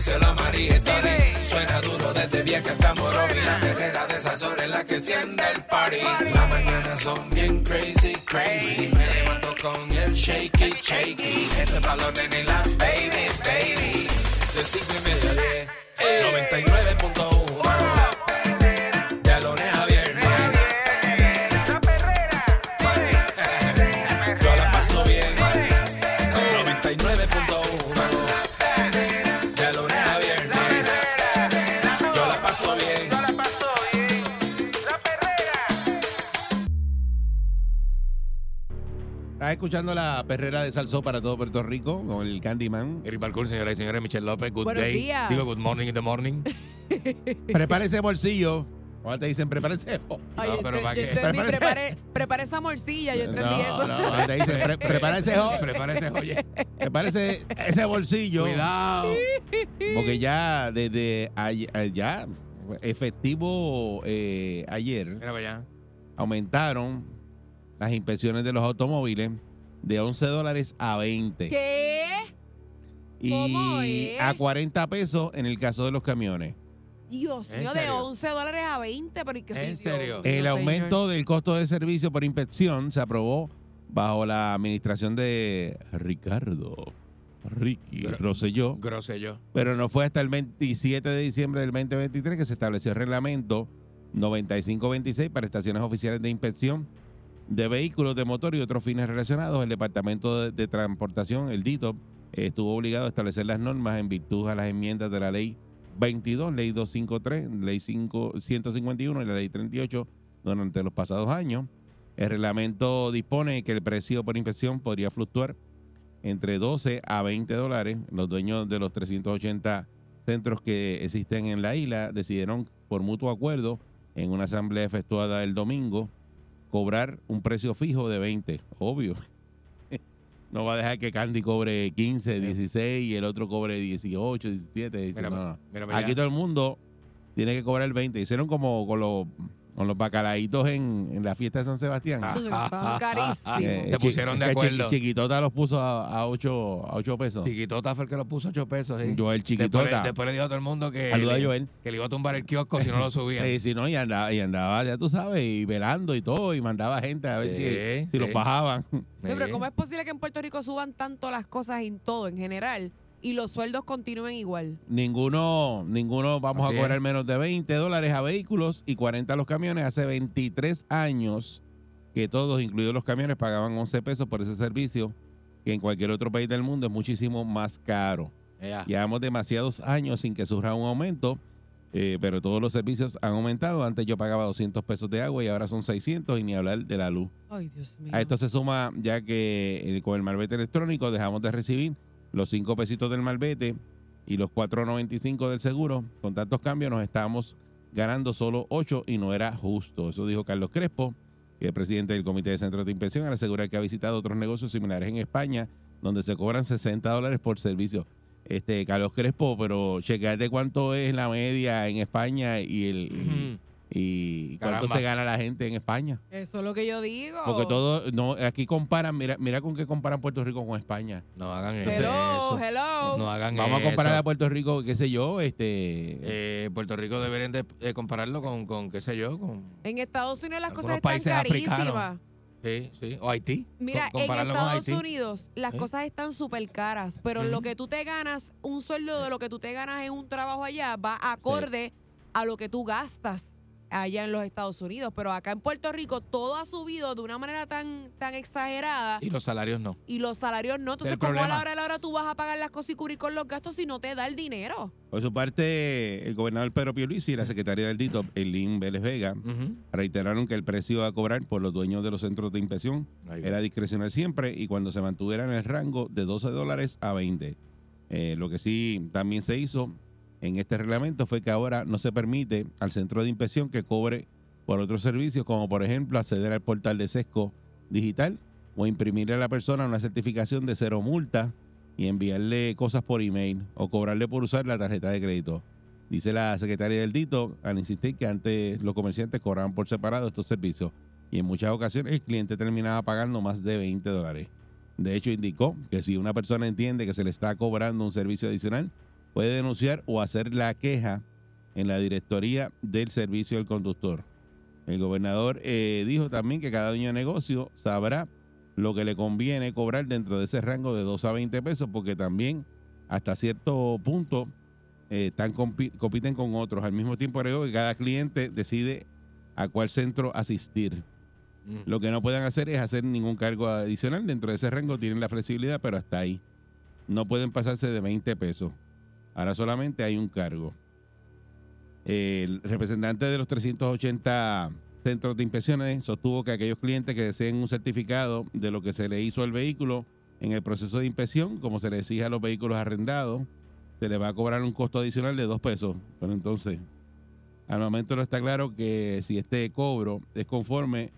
díselo a María. Suena duro desde vieja hasta Morovi. La perrera de esas horas en la que enciende el party. Las mañanas son bien crazy, crazy. Me levanto con el shaky, shaky. Este balón en la baby, baby. De cinco y media a diez. 99.1 Estás escuchando la perrera de Salsó para todo Puerto Rico con el Candyman. Eric Balcour, señoras y señores, Michelle López, good Buenos day. días. Digo, good morning in the morning. Prepara ese bolsillo. Ahora te dicen, prepara ese bo- Ay, pero yo ¿para qué? entendí, Prepárese. prepare, prepare esa morcilla, yo entendí No, eso. no, ahora te dicen, pre- prepara ese, jo- Prepárese, oye. prepara ese, ese bolsillo. Cuidado. Porque ya desde ya efectivo eh, ayer Mira para allá. aumentaron las inspecciones de los automóviles de 11 dólares a 20 ¿Qué? ¿Cómo y es? a 40 pesos en el caso de los camiones. Dios ¿En mío, de serio? 11 dólares a 20, pero ¿y qué ¿En serio? El señor. aumento del costo de servicio por inspección se aprobó bajo la administración de Ricardo Ricky Gro- Rosselló, Groselló. pero no fue hasta el 27 de diciembre del 2023 que se estableció el reglamento 9526 para estaciones oficiales de inspección de vehículos de motor y otros fines relacionados. El Departamento de, Transportación, el DITOP, estuvo obligado a establecer las normas en virtud a las enmiendas de la ley 22, ley 253, ley 5, 151 y la ley 38 durante los pasados años. El reglamento dispone que el precio por inspección podría fluctuar entre 12 a 20 dólares. Los dueños de los 380 centros que existen en la isla decidieron por mutuo acuerdo en una asamblea efectuada el domingo cobrar un precio fijo de 20, obvio. No va a dejar que Candy cobre 15, 16 y el otro cobre 18, 17. Dice, Mira, no, no. para Aquí todo el mundo tiene que cobrar el 20. Hicieron como con los, con los bacalaitos en, en la fiesta de San Sebastián. Ah, estaban carísimos. Eh, Se chi- pusieron de acuerdo. Chiquitota los puso a, a 8, a 8 pesos. Chiquitota fue el que lo puso 8 pesos. ¿sí? Joel Chiquitota. después le dijo a todo el mundo que, Saluda a le, Joel. que le iba a tumbar el kiosco si no lo subía. Eh, si no, y andaba, y andaba, ya tú sabes, y velando y todo, y mandaba gente a ver Sí, si, si sí. los bajaban. Pero ¿cómo es posible que en Puerto Rico suban tanto las cosas en todo, en general, y los sueldos continúen igual? Ninguno, ninguno vamos Así a cobrar es. menos de 20 dólares a vehículos y 40 a los camiones. Hace 23 años que todos, incluidos los camiones, pagaban 11 pesos por ese servicio, que en cualquier otro país del mundo es muchísimo más caro. Ya. Llevamos demasiados años sin que surja un aumento, eh, pero todos los servicios han aumentado. Antes yo pagaba 200 pesos de agua y ahora son 600 y ni hablar de la luz. Ay, Dios mío. A esto se suma ya que eh, con el malvete electrónico dejamos de recibir los 5 pesitos del malvete y los 4.95 del seguro. Con tantos cambios nos estábamos ganando solo 8 y no era justo. Eso dijo Carlos Crespo, que es presidente del Comité de Centros de Inspección, al asegurar que ha visitado otros negocios similares en España, donde se cobran 60 dólares por servicio. Este Carlos Crespo, pero checar de cuánto es la media en España y el y, cuánto Caramba. se gana la gente en España. Eso es lo que yo digo. Porque todo, no, aquí comparan, mira, mira con qué comparan Puerto Rico con España. No hagan eso. Hello, hello. No hagan Vamos a comparar eso. a Puerto Rico, qué sé yo, este Eh, Puerto Rico deberían de, de compararlo con, con, qué sé yo, con... En Estados Unidos las cosas están africanos. carísimas. Sí, sí. O Haití. Mira, en Estados. Unidos las ¿Eh? cosas están súper caras, pero lo que tú te ganas, un sueldo de lo que tú te ganas en un trabajo allá va acorde a lo que tú gastas allá en los Estados Unidos. Pero acá en Puerto Rico todo ha subido de una manera tan, tan exagerada Y los salarios no. y los salarios no. Entonces, ¿cómo a la hora de la hora tú vas a pagar las cosas y cubrir con los gastos si no te da el dinero? por su parte, el gobernador Pedro Pierluisi y la secretaria del DITOP, Elin Vélez Vega, reiteraron que el precio a cobrar por los dueños de los centros de inspección era discrecional siempre y cuando se mantuviera en el rango de 12 dólares a 20. Eh, lo que sí también se hizo en este reglamento fue que ahora no se permite al centro de inspección que cobre por otros servicios, como por ejemplo acceder al portal de SESCO digital o imprimirle a la persona una certificación de cero multa y enviarle cosas por email o cobrarle por usar la tarjeta de crédito. Dice la secretaria del Dito al insistir que antes los comerciantes cobraban por separado estos servicios y en muchas ocasiones el cliente terminaba pagando más de 20 dólares. De hecho, indicó que si una persona entiende que se le está cobrando un servicio adicional, puede denunciar o hacer la queja en la directoría del servicio del conductor. El gobernador eh, dijo también que cada dueño de negocio sabrá lo que le conviene cobrar dentro de ese rango de 2 a 20 pesos, porque también hasta cierto punto eh, están compi- compiten con otros. Al mismo tiempo agregó que cada cliente decide a cuál centro asistir. Mm. Lo que no pueden hacer es hacer ningún cargo adicional. Dentro de ese rango tienen la flexibilidad, pero hasta ahí. No pueden pasarse de 20 pesos. Ahora solamente hay un cargo. El representante de los 380 centros de inspecciones sostuvo que aquellos clientes que deseen un certificado de lo que se le hizo al vehículo en el proceso de inspección, como se le exige a los vehículos arrendados, se le va a cobrar un costo adicional de dos pesos. Pero entonces, al momento no está claro que si este cobro es conforme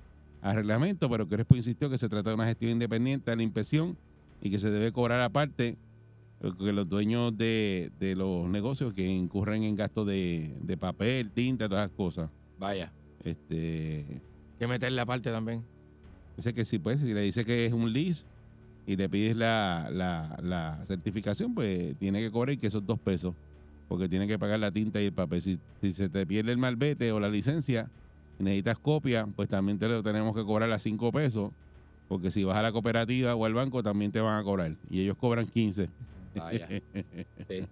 al reglamento, pero Crespo insistió que se trata de una gestión independiente a la inspección y que se debe cobrar aparte que los dueños de, de los negocios que incurren en gastos de, de papel, tinta, todas esas cosas. Vaya. Este, que meterle aparte también. dice que si pues, si le dice que es un lease y le pides la, la, la certificación, pues tiene que cobrar y que esos dos pesos, porque tiene que pagar la tinta y el papel. Si, si se te pierde el malvete o la licencia y necesitas copia, pues también te lo tenemos que cobrar a cinco pesos, porque si vas a la cooperativa o al banco también te van a cobrar y ellos cobran 15. Vaya. Sí.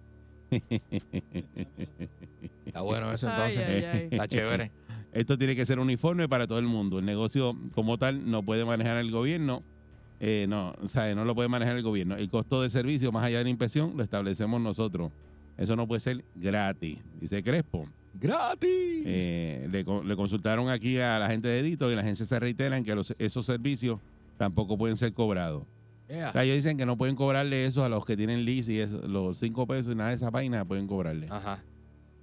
Está bueno eso entonces. ay, ay. Está chévere. Esto tiene que ser uniforme para todo el mundo. El negocio como tal no puede manejar el gobierno. Eh, no, o sea, no lo puede manejar el gobierno. El costo del servicio, más allá de la inspección, lo establecemos nosotros. Eso no puede ser gratis, dice Crespo. ¡Gratis! Eh, le, le consultaron aquí a la gente de Edito y la agencia se reiteran que los- esos servicios tampoco pueden ser cobrados. Yeah. O sea, ellos dicen que no pueden cobrarle eso a los que tienen lease y eso, los cinco pesos y nada de esa vaina pueden cobrarle. Ajá.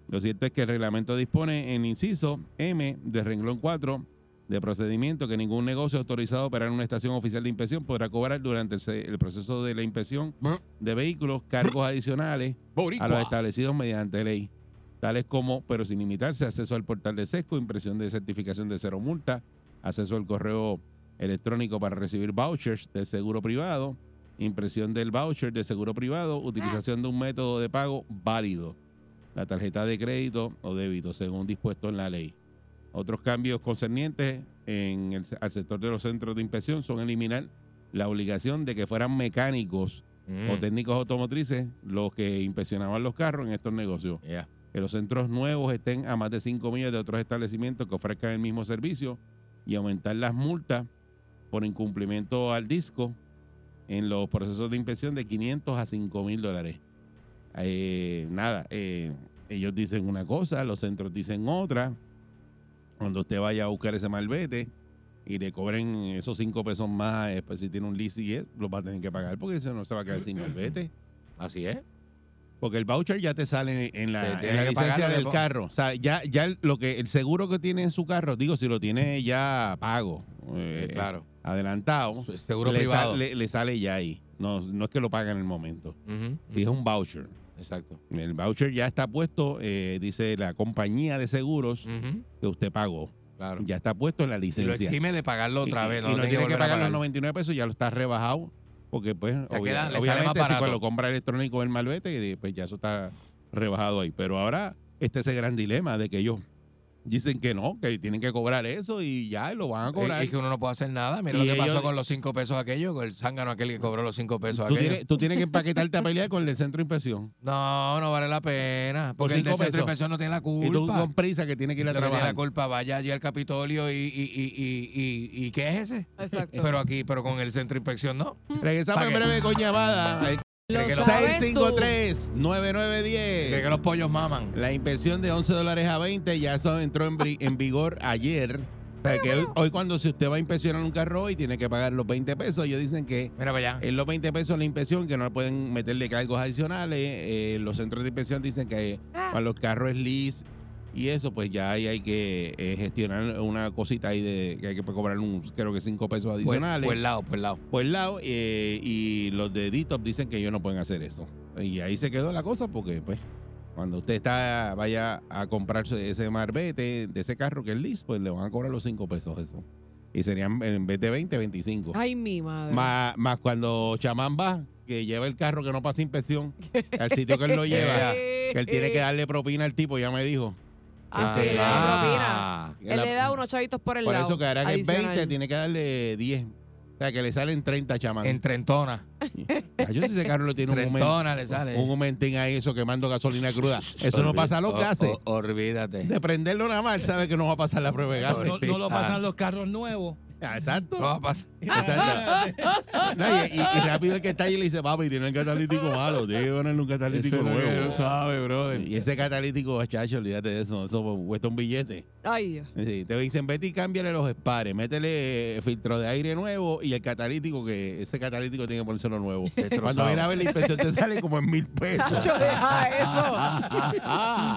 Lo cierto es que el reglamento dispone en inciso M de renglón 4 de procedimiento que ningún negocio autorizado a operar en una estación oficial de inspección podrá cobrar durante el, proceso de la inspección de vehículos cargos adicionales a los establecidos mediante ley, tales como, pero sin limitarse, acceso al portal de SESCO, impresión de certificación de cero multa, acceso al correo electrónico para recibir vouchers de seguro privado, impresión del voucher de seguro privado, utilización de un método de pago válido, la tarjeta de crédito o débito, según dispuesto en la ley. Otros cambios concernientes en el, al sector de los centros de inspección son eliminar la obligación de que fueran mecánicos Mm. o técnicos automotrices los que inspeccionaban los carros en estos negocios. Yeah. Que los centros nuevos estén a más de 5 millas de otros establecimientos que ofrezcan el mismo servicio y aumentar las multas por incumplimiento al disco en los procesos de inspección de 500 a 5 mil dólares. Eh, nada, eh, ellos dicen una cosa, los centros dicen otra. Cuando usted vaya a buscar ese malvete y le cobren esos 5 pesos más, eh, pues si tiene un lease y es, lo va a tener que pagar porque eso no se va a quedar sin malvete. Así es. Porque el voucher ya te sale en la, en la licencia del después. carro. O sea, ya, ya lo que el seguro que tiene en su carro, digo, si lo tiene ya pago, Eh, claro. Adelantado, Seguro le, privado. sale, le sale ya ahí. No, no es que lo paga en el momento. Y es un voucher. Exacto. El voucher ya está puesto, eh, dice la compañía de seguros que usted pagó. Claro. Ya está puesto en la Y lo licencia. exime de pagarlo otra vez. y, No, tiene que pagar los pagar. 99 pesos, ya lo está rebajado. Porque, pues, obvia- queda- obviamente, si cuando lo compra electrónico el malvete, pues ya eso está rebajado ahí. Pero ahora, este es el gran dilema de que ellos dicen que no, que tienen que cobrar eso y ya lo van a cobrar. Es que uno no puede hacer nada. Mira Y lo que pasó con los cinco pesos aquellos, con el zángano aquel que cobró los cinco pesos tú, aquellos. tienes, tú tienes que empaquetarte a pelear con el centro de inspección. No, no vale la pena. Por Porque el del centro de inspección no tiene la culpa. Y tú con prisa que tienes que ir a Usted no tiene trabajar. la culpa. Vaya allí al Capitolio y, y, y, y, y, y ¿qué es ese? Exacto. Pero aquí, pero con el centro de inspección no. Regresamos en breve con llamada. Lo que lo- sabes tú. 653-9910. Que, que los pollos maman. La inspección de 11 dólares a 20 ya eso entró en, en vigor ayer. Que hoy, hoy cuando si usted va a inspeccionar un carro hoy tiene que pagar los 20 pesos. Ellos dicen que Mira para allá. en los 20 pesos la inspección, que no pueden meterle cargos adicionales. Eh, los centros de inspección dicen que para los carros lease Y eso, pues ya ahí hay que eh, gestionar una cosita ahí de que hay que cobrar un, creo que cinco pesos Por, adicionales por el lado, por el lado. por el lado eh, y los de DITOP dicen que ellos no pueden hacer eso. Y ahí se quedó la cosa porque pues cuando usted está vaya a comprarse ese marbete de ese carro que es lease, pues le van a cobrar los 5 pesos eso. Y serían en vez de 20, 25. Ay, mi madre. Más, más cuando chamán va, que lleva el carro que no pasa inspección al sitio que él lo lleva, que él tiene que darle propina al tipo, ya me dijo. Ah, sí, le da Ah. propina. Él le da unos chavitos por el Por lado. eso que ahora que es adicional. 20, tiene que darle 10. O sea, que le salen 30 chamán. En Trentona. Yo si ese carro lo tiene un momento. Trentona le sale. un momentín ahí, eso quemando gasolina cruda. Eso no pasa a los gases. o- olvídate. De prenderlo nada más, él sabe que no va a pasar la prueba de gases. No, no lo pasan los carros nuevos. Ah, Exacto. No va a pasar. Exacto. No, y, y- y rápido el que está ahí le dice, papi, tiene el catalítico malo, tiene que ponerle un catalítico Eso lo nuevo. sabe, brother. Y ese catalítico, chacho, olvídate de eso, eso cuesta un billete. Ay, Dios. Sí, te dicen, vete y cámbiale los espares, métele filtro de aire nuevo y el catalítico, que ese catalítico tiene que ponérselo nuevo. Cuando viene a ver la inspección te sale como en mil pesos. Chacho, deja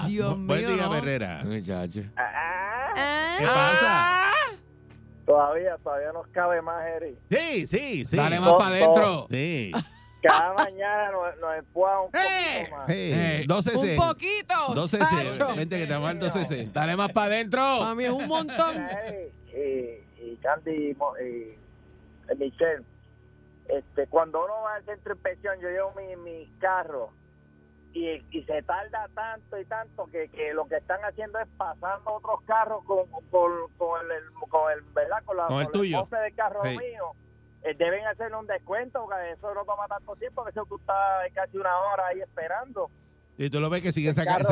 eso. Dios mío. Buen día. Herrera. Muchacho. Ah. ¿Qué pasa? Todavía, todavía nos cabe más, Eri. Sí, sí, sí. Dale más para adentro. Sí. Cada mañana nos, nos empuja un poquito más. Sí. Eh, 12 Un poquito. 12 chacho. C. Vente que te mal 12 C. Dale más para adentro. Mí es un montón. Eri y, y Candy y, Mo- y- y Michelle, este, cuando uno va al centro de inspección, yo llevo mi, mi carro y, y se tarda tanto y tanto que, que lo que están haciendo es pasando otros carros con, con, con el, con el, ¿verdad? Con, la, Con el tuyo. mofe del carro mío. Eh, deben hacerle un descuento porque eso no toma tanto tiempo, que eso tú estás casi una hora ahí esperando. Y tú lo ves que siguen El sacando,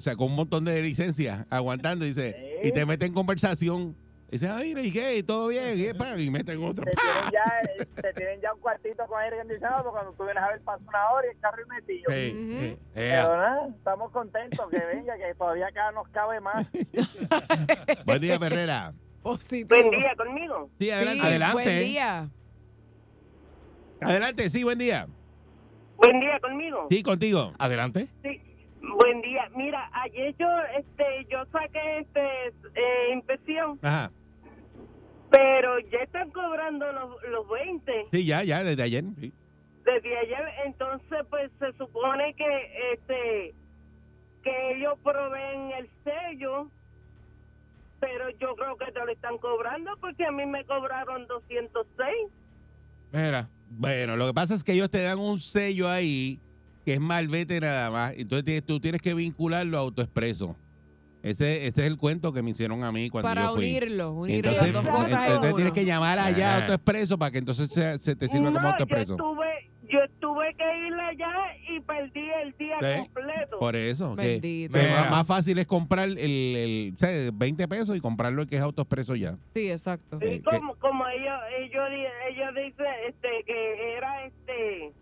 sacó un montón de licencias, aguantando, dice, Sí. y te meten en conversación. Dice, ah, mira, ¿y qué? ¿Todo bien? ¿Y, pa? y meten otro. te tienen ya eh, te tienen ya un cuartito con aire acondicionado porque cuando tú vienes a ver pasa una hora y el carro es metido Sí, sí. Ea. pero nada estamos contentos que venga que todavía acá nos cabe más Buen día, Herrera. Positivo. conmigo Sí, Sí, adelante. Adelante. Buen día. Adelante, sí, buen día. Buen día conmigo. Sí, contigo. Adelante. Sí. Buen día. Mira, ayer yo este yo saqué este eh, inspección, Ajá. Pero ya están cobrando los, los 20 Sí, ya, ya, desde ayer. sí. desde ayer, entonces pues se supone que este que ellos proveen el sello, pero yo creo que te lo están cobrando porque a mí me cobraron 206. Mira. Bueno, lo que pasa es que ellos te dan un sello ahí que es malvete nada más. Entonces tú tienes que vincularlo a AutoExpreso. Ese, ese es el cuento que me hicieron a mí cuando Para yo fui. unirlo, unir Entonces, las dos cosas en entonces uno. tienes que llamar allá a. AutoExpreso para que entonces se, se te sirva como no, yo AutoExpreso. estuve, yo tuve que ir allá y perdí el día Sí. completo. Por eso. que- más, más fácil es comprar el, el sea, 20 pesos y comprarlo el que es AutoExpreso ya. Sí, exacto. Eh, Sí, como, como ellos, ellos, ellos dicen este, que era este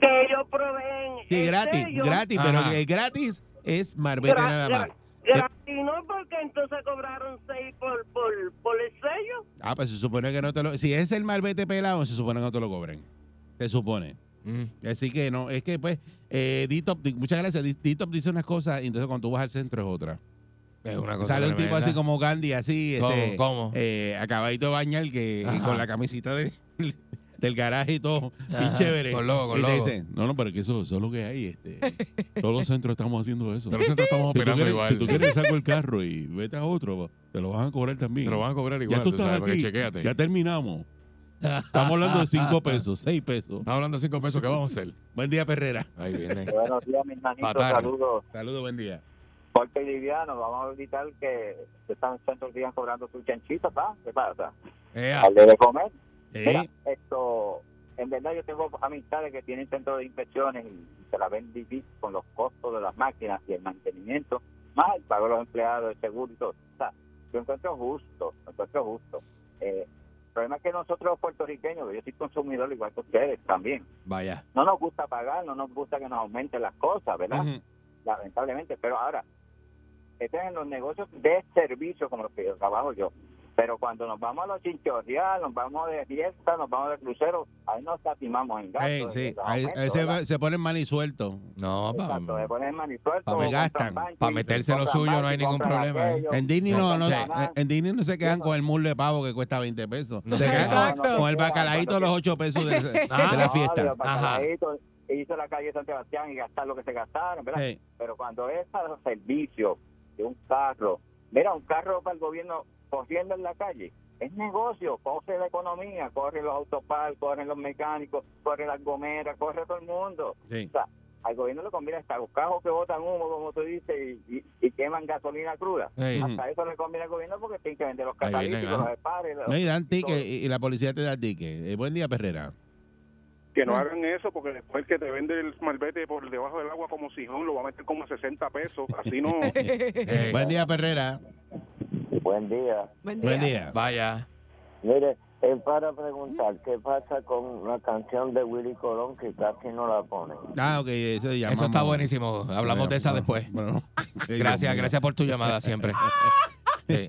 que ellos proveen Sí, el gratis, gratis, Ajá. pero el gratis es marbete Gra- nada más. gra- gratis no porque entonces cobraron seis por, por, por el sello Ah, pues se supone que no te lo... Si es el marbete pelado, se supone que no te lo cobren. Se supone. Mm. Así que no, es que pues, eh, D-Top, muchas gracias. D- D-Top dice unas cosas y entonces cuando tú vas al centro es otra. Es una cosa Sale un tipo así como Gandhi, así, ¿Cómo? este, ¿Cómo? eh, acabadito de bañar, que Ajá. con la camisita de- del garaje y todo, bien chévere. con logo, con y te logo. dice, no, no, pero que eso, eso es lo que hay. Este, todos los centros estamos haciendo eso. De los centros estamos Si operando quieres, igual. si tú quieres, saco el carro y vete a otro, te lo van a cobrar también. Te lo van a cobrar igual. ya tú tú estás sabes, aquí, ya terminamos. Estamos hablando de 5 pesos, 6 pesos. Estamos hablando de cinco pesos. ¿Qué vamos a hacer? Buen día, Perrera. Ahí viene. buenos días mis manitos saludos Saludos, buen día. Porque liviano, vamos a evitar que están centros días cobrando sus chanchitos, ¿va? ¿Qué pasa? Al de comer. Sí. Mira, esto, en verdad yo tengo amistades que tienen centros de inspecciones y se la ven difícil con los costos de las máquinas y el mantenimiento, más el pago de los empleados, el seguro y todo. O sea, yo encuentro justo, lo encuentro justo. Eh, el problema es que nosotros los puertorriqueños, yo soy consumidor igual que ustedes también, Vaya. no nos gusta pagar, no nos gusta que nos aumenten las cosas, ¿verdad? Lamentablemente. Pero ahora, estén en los negocios de servicio como los que yo trabajo yo. Pero cuando nos vamos a los chinchorreal, nos vamos de fiesta, nos vamos de crucero, ahí nos catimamos en gastos. Ey, en sí, ahí, se, se ponen mani suelto. No, Exacto, pa- se ponen manisueltos, pa- me gastan. pa' meterse lo suyo no hay ningún problema, aquello. En Disney no, no, en- Disney no se quedan con el muslo de pavo que cuesta 20 pesos. No. Se quedan Exacto. con, con el bacalaíto los 8 pesos de, de Ah, la fiesta. Ajá. hizo la calle San Sebastián y gastar lo que se gastaron, ¿verdad? Sí. Pero cuando es para los servicios de un carro, mira, un carro para el gobierno corriendo en la calle, es negocio, corre la economía, corre los autopar, corren los mecánicos, corre las gomeras, corre todo el mundo. Sí. O sea, al gobierno le conviene hasta los carros que botan humo, como tú dices, y, y- y queman gasolina cruda. Sí. Hasta eso le conviene al gobierno porque tienen que vender los catalíticos, los espares. los- No, y dan ticket, y, y la policía te da el ticket. Eh, buen día, Perrera. Que no hagan eso porque después el que te vende el malvete por debajo del agua como sijón lo va a meter como a 60 pesos. Así no. Eh, Buen día, Perrera. Buen día. Buen día. Buen día. Vaya. Mire, es para preguntar, ¿qué pasa con la canción de Willy Colón que casi no la ponen? Ah, ok, eso llamamos. Eso está buenísimo. Hablamos de esa después. Bueno, Gracias, gracias por tu llamada siempre. Sí.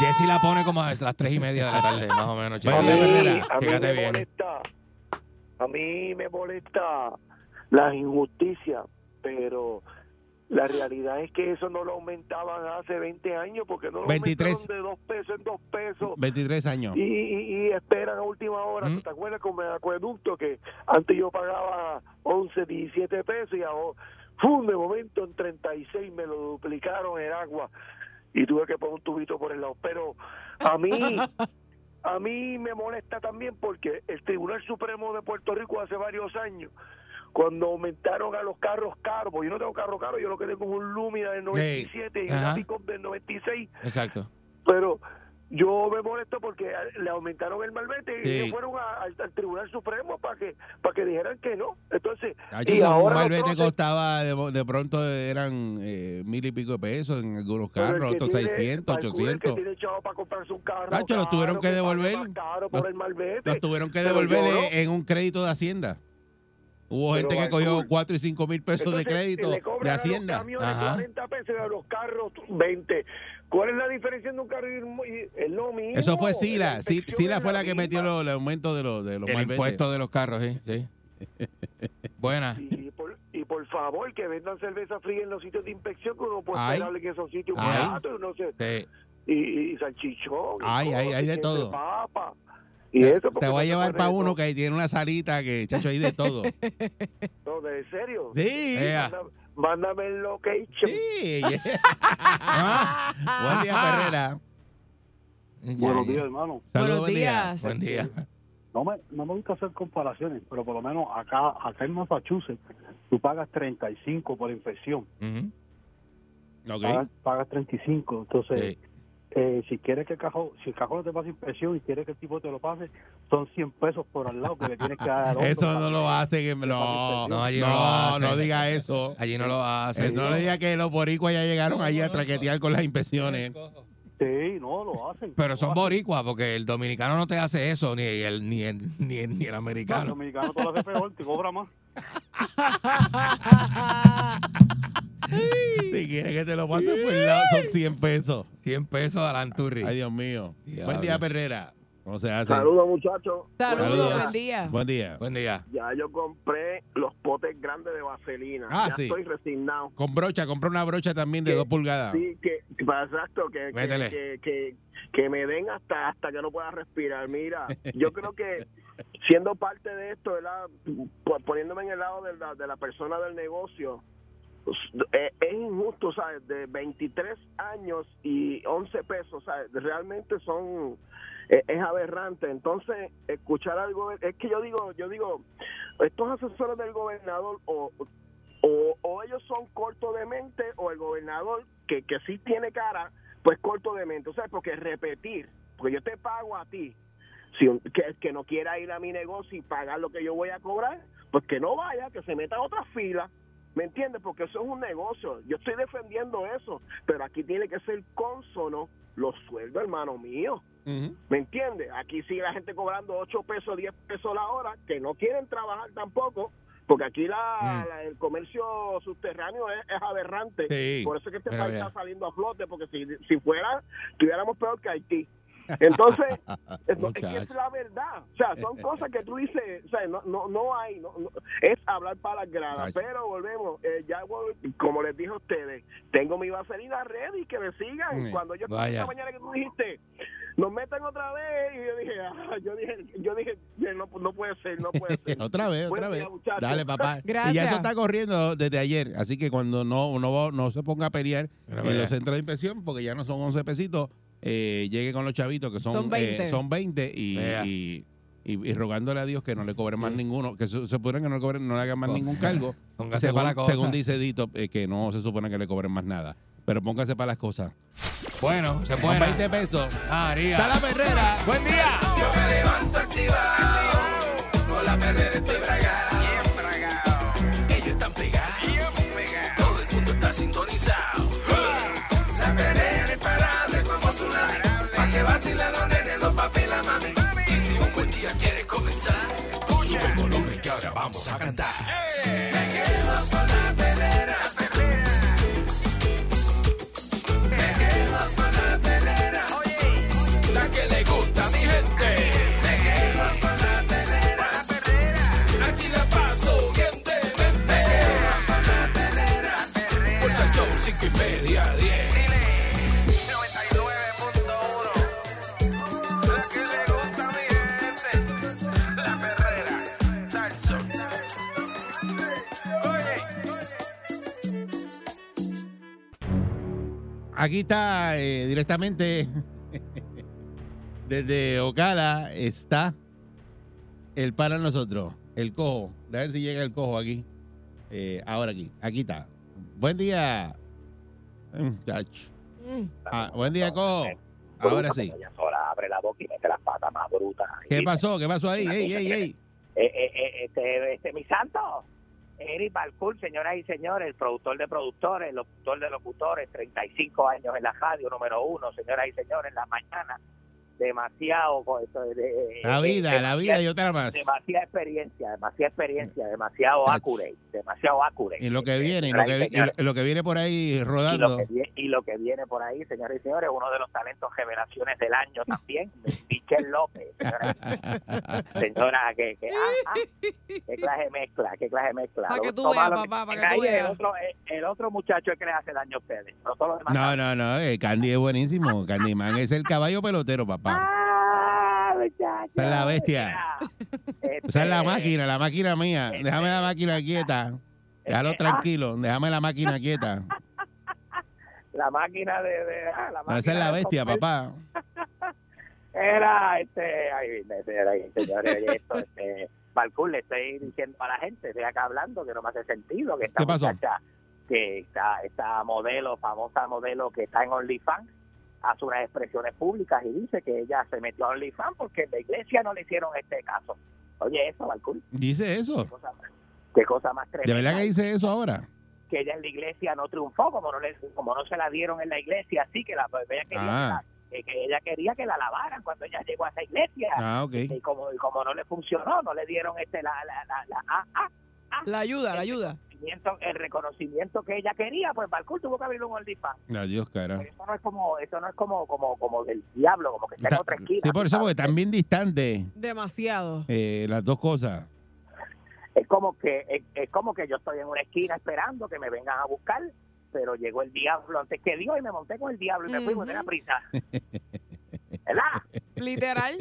Jessy la pone como a las tres y media de la tarde, más o menos. Perrera. a mí Fíjate me bien. molesta, a mí me molesta la injusticia, pero la realidad es que eso no lo aumentaban hace 20 años porque no lo 23. aumentaron de dos pesos en dos pesos 23 años. y, y, y esperan a última hora. Mm. ¿Te acuerdas con el acueducto que antes yo pagaba 11, 17 pesos y ahora, ¡fum! de momento en 36 me lo duplicaron el agua y tuve que poner un tubito por el lado. Pero a mí, a mí me molesta también porque el Tribunal Supremo de Puerto Rico hace varios años cuando aumentaron a los carros caros, porque yo no tengo carro caro, yo lo que tengo es un Lumina del 97 y Ajá. una pick del 96 Exacto. pero yo me molesto porque le aumentaron el malvete y ellos fueron a- al, al Tribunal Supremo para que para que dijeran que no. Entonces, Cacho, y un ahora malvete nosotros- costaba, de, de pronto eran eh, mil y pico de pesos en algunos carros, otros tiene- 600, calcula el 800. que tiene chavo para comprarse un carro los tuvieron que devolver. Los- malvete. Tuvieron que devolver en un crédito de Hacienda. Hubo Pero gente que cogió cool. 4 y 5 mil pesos de Entonces, crédito le de a los Hacienda. camiones Ajá. 40 pesos y a los carros 20. ¿Cuál es la diferencia entre un carro y y- es lo mismo? Eso fue La Sila. Sila fue la que misma. metió lo- el aumento de los, de los El impuesto de los carros, sí. sí. Buena. Y por, y por favor, que vendan cerveza fría en los sitios de inspección, que uno puede Ay. esperar en esos sitios Ay. baratos, y no sé, Sí. y, y salchichón. y Ay, ay, cosas, hay de y todo. papa, y Te- eso, te voy a llevar para uno que ahí tiene una salita que, chacho, hay de todo. No, ¿de serio? Sí. Mándame, el location. Sí. Buen día, Perrera. Buenos días, hermano. Saludos, Buenos buen día. días. Buen día. No me, no me gusta hacer comparaciones, pero por lo menos acá, acá en Massachusetts, tú pagas 35 por infección. Ujú. Ok. Pagas, pagas 35. Entonces, Sí. Eh, si quieres que el cajón, si el cajón no te pase inspección y quieres que el tipo te lo pase, son 100 pesos por al lado que le tienes que dar al otro Eso no lo hace. Que, no, No, no, allí no lo hace. no diga eso. Allí no lo Eh, hace. No le diga que los boricuas ya llegaron allí a traquetear con las inspecciones. Sí, no, lo hacen. Pero lo son hacen. boricuas, porque el dominicano no te hace eso, ni el, ni el, ni el, ni el No, el americano. dominicano te lo hace peor, te cobra más. Si quieres que te lo pase por el lado, son 100 pesos. 100 pesos a la Anturri. Ay, Dios mío. Diablo. Buen día, Perrera. ¿Cómo se hace? Saludos, muchachos. Saludos, Saludos. buen día. Buen día. Buen día. Ya yo compré los potes grandes de vaselina. Ah, ya sí. estoy resignado. Con brocha, compra una brocha también de ¿Qué? 2 pulgadas. Sí, que, exacto, que, que, Métele. que, que, me den hasta hasta que no pueda respirar. Mira, yo creo que siendo parte de esto, ¿verdad? Poniéndome en el lado de la, de la persona del negocio, pues, eh, es injusto, ¿sabes? De 23 años y 11 pesos, ¿sabes? Realmente son eh, es aberrante. Entonces, escuchar algo es que yo digo, yo digo, estos asesores del gobernador o o, o ellos son cortos de mente o el gobernador que, que sí tiene cara pues corto de mente o sea porque repetir porque yo te pago a ti si un- que, que no quiera ir a mi negocio y pagar lo que yo voy a cobrar pues que no vaya que se meta a otra fila ¿Me entiendes? Porque eso es un negocio. Yo estoy defendiendo eso, pero aquí tiene que ser consono los sueldos, hermano mío. ¿Me entiendes? Aquí sigue la gente cobrando 8 pesos, 10 pesos la hora, que no quieren trabajar tampoco, porque aquí la, Mm. la- el comercio subterráneo es, es aberrante. Sí. Por eso es que este país está saliendo a flote, porque si, si fuera, estuviéramos peor que Haití. Entonces, es, no- es que Muchacho. es la verdad. O sea, son cosas que tú dices, o sea, no, no, no hay, no, no- es hablar para las gradas. Pero volvemos, eh, ya como les dije a ustedes, tengo mi vaselina ready, que me sigan. Cuando yo esta mañana que tú dijiste, nos meten otra vez, y yo dije, ah, yo dije, yo dije, no, no puede ser, no puede ser. Otra vez, Buen otra día, vez. muchachos. Dale, papá. Gracias. Y ya eso está corriendo desde ayer. Así que cuando no, no, no se ponga a pelear en mira. los centros de impresión, porque ya no son 11 pesitos, eh, llegue con los chavitos que son, Son 20. eh, son 20 y, y, y- y rogándole a Dios que no le cobren más ninguno, que se, se supone que no le cobren, no le hagan más Pó- ningún cargo. Póngase según, para la según dice Dito, eh, que no se supone que le cobren más nada. Pero póngase para las cosas. Bueno, se Con puede. 20 pesos. María. Está la perrera. Buen día. Yo me levanto activado, con la perrera estoy bragado. Ellos están pegados, todo el mundo está sintonizado. Vacilen los nenes, los papi y la mami. Y si un buen día quieres comenzar, sube el volumen que ahora vamos a cantar. Me quedo con la perrera. Aquí está eh, directamente desde Ocala está el para nosotros, el cojo. A ver si llega el cojo aquí. Eh, ahora aquí, aquí está. Buen día. Ay, muchacho. Mm. Ah, buen día, cojo. Ahora sí. Sola abre la boca y mete las patas más brutas. ¿Qué pasó? ¿Qué pasó ahí? Ey, ey, ey. Eh, eh, eh, este, este, mi santo, Eric Balcour, señoras y señores, productor de productores, locutor de locutores, 35 años en la radio, número uno, señoras y señores, en la mañana, demasiado, esto de- de- La de- vida, la vida y otra más. Demasiada experiencia, demasiada experiencia, demasiado accurate, demasiado accurate. Y lo que viene, y lo que, y lo- viene por ahí Y lo, rodando. que y lo que viene por ahí, señores y señores, uno de los talentos revelaciones del año también, Michel López. Señora, señora que, que ah, ah, qué clase de mezcla, qué clase de mezcla. Pa' Lo- que tú veas, papá, pa' que el otro, el, el otro muchacho es que le hace daño a ustedes. No, no, no. eh, Candy es buenísimo. Candyman es el caballo pelotero, papá. Ah, muchacho. Esa es la bestia. Mira, Esa es la este, máquina, la máquina mía. Déjame la máquina quieta. Déjalo este, tranquilo. Déjame la máquina quieta. La máquina de... de- ah, la No, esa es máquina la bestia, comer. papá. Era, este, ay, señores, esto, este, Balcour, le estoy diciendo a la gente, estoy acá hablando, que no me hace sentido, que esta ¿Qué pasó? muchacha, que esta, esta modelo, famosa modelo que está en OnlyFans, hace unas expresiones públicas y dice que ella se metió a OnlyFans porque en la iglesia no le hicieron este caso. Oye, eso, Balcour, Dice eso. qué cosa, más- qué cosa más ¿De tremenda. verdad que dice eso ahora? que ella en la iglesia no triunfó, como no le, como no se la dieron en la iglesia, así que la ella quería, Ah. que, la, que ella quería que la alabaran cuando ella llegó a esa iglesia Ah, ok. y como y como no le funcionó, no le dieron este la la la, la- ah, ah, La ayuda, la ayuda. Reconocimiento- el reconocimiento que ella quería, pues Balcour tuvo que abrir un OnlyFans. Adiós, cara. Eso no es como eso no es como como como del diablo, como que está en otra esquina. Sí, por eso, porque bien distantes Demasiado. eh, las dos cosas. es como que es, es como que yo estoy en una esquina esperando que me vengan a buscar, pero llegó el diablo antes que Dios y me monté con el diablo y me fui porque tenía prisa. ¿Verdad? Literal.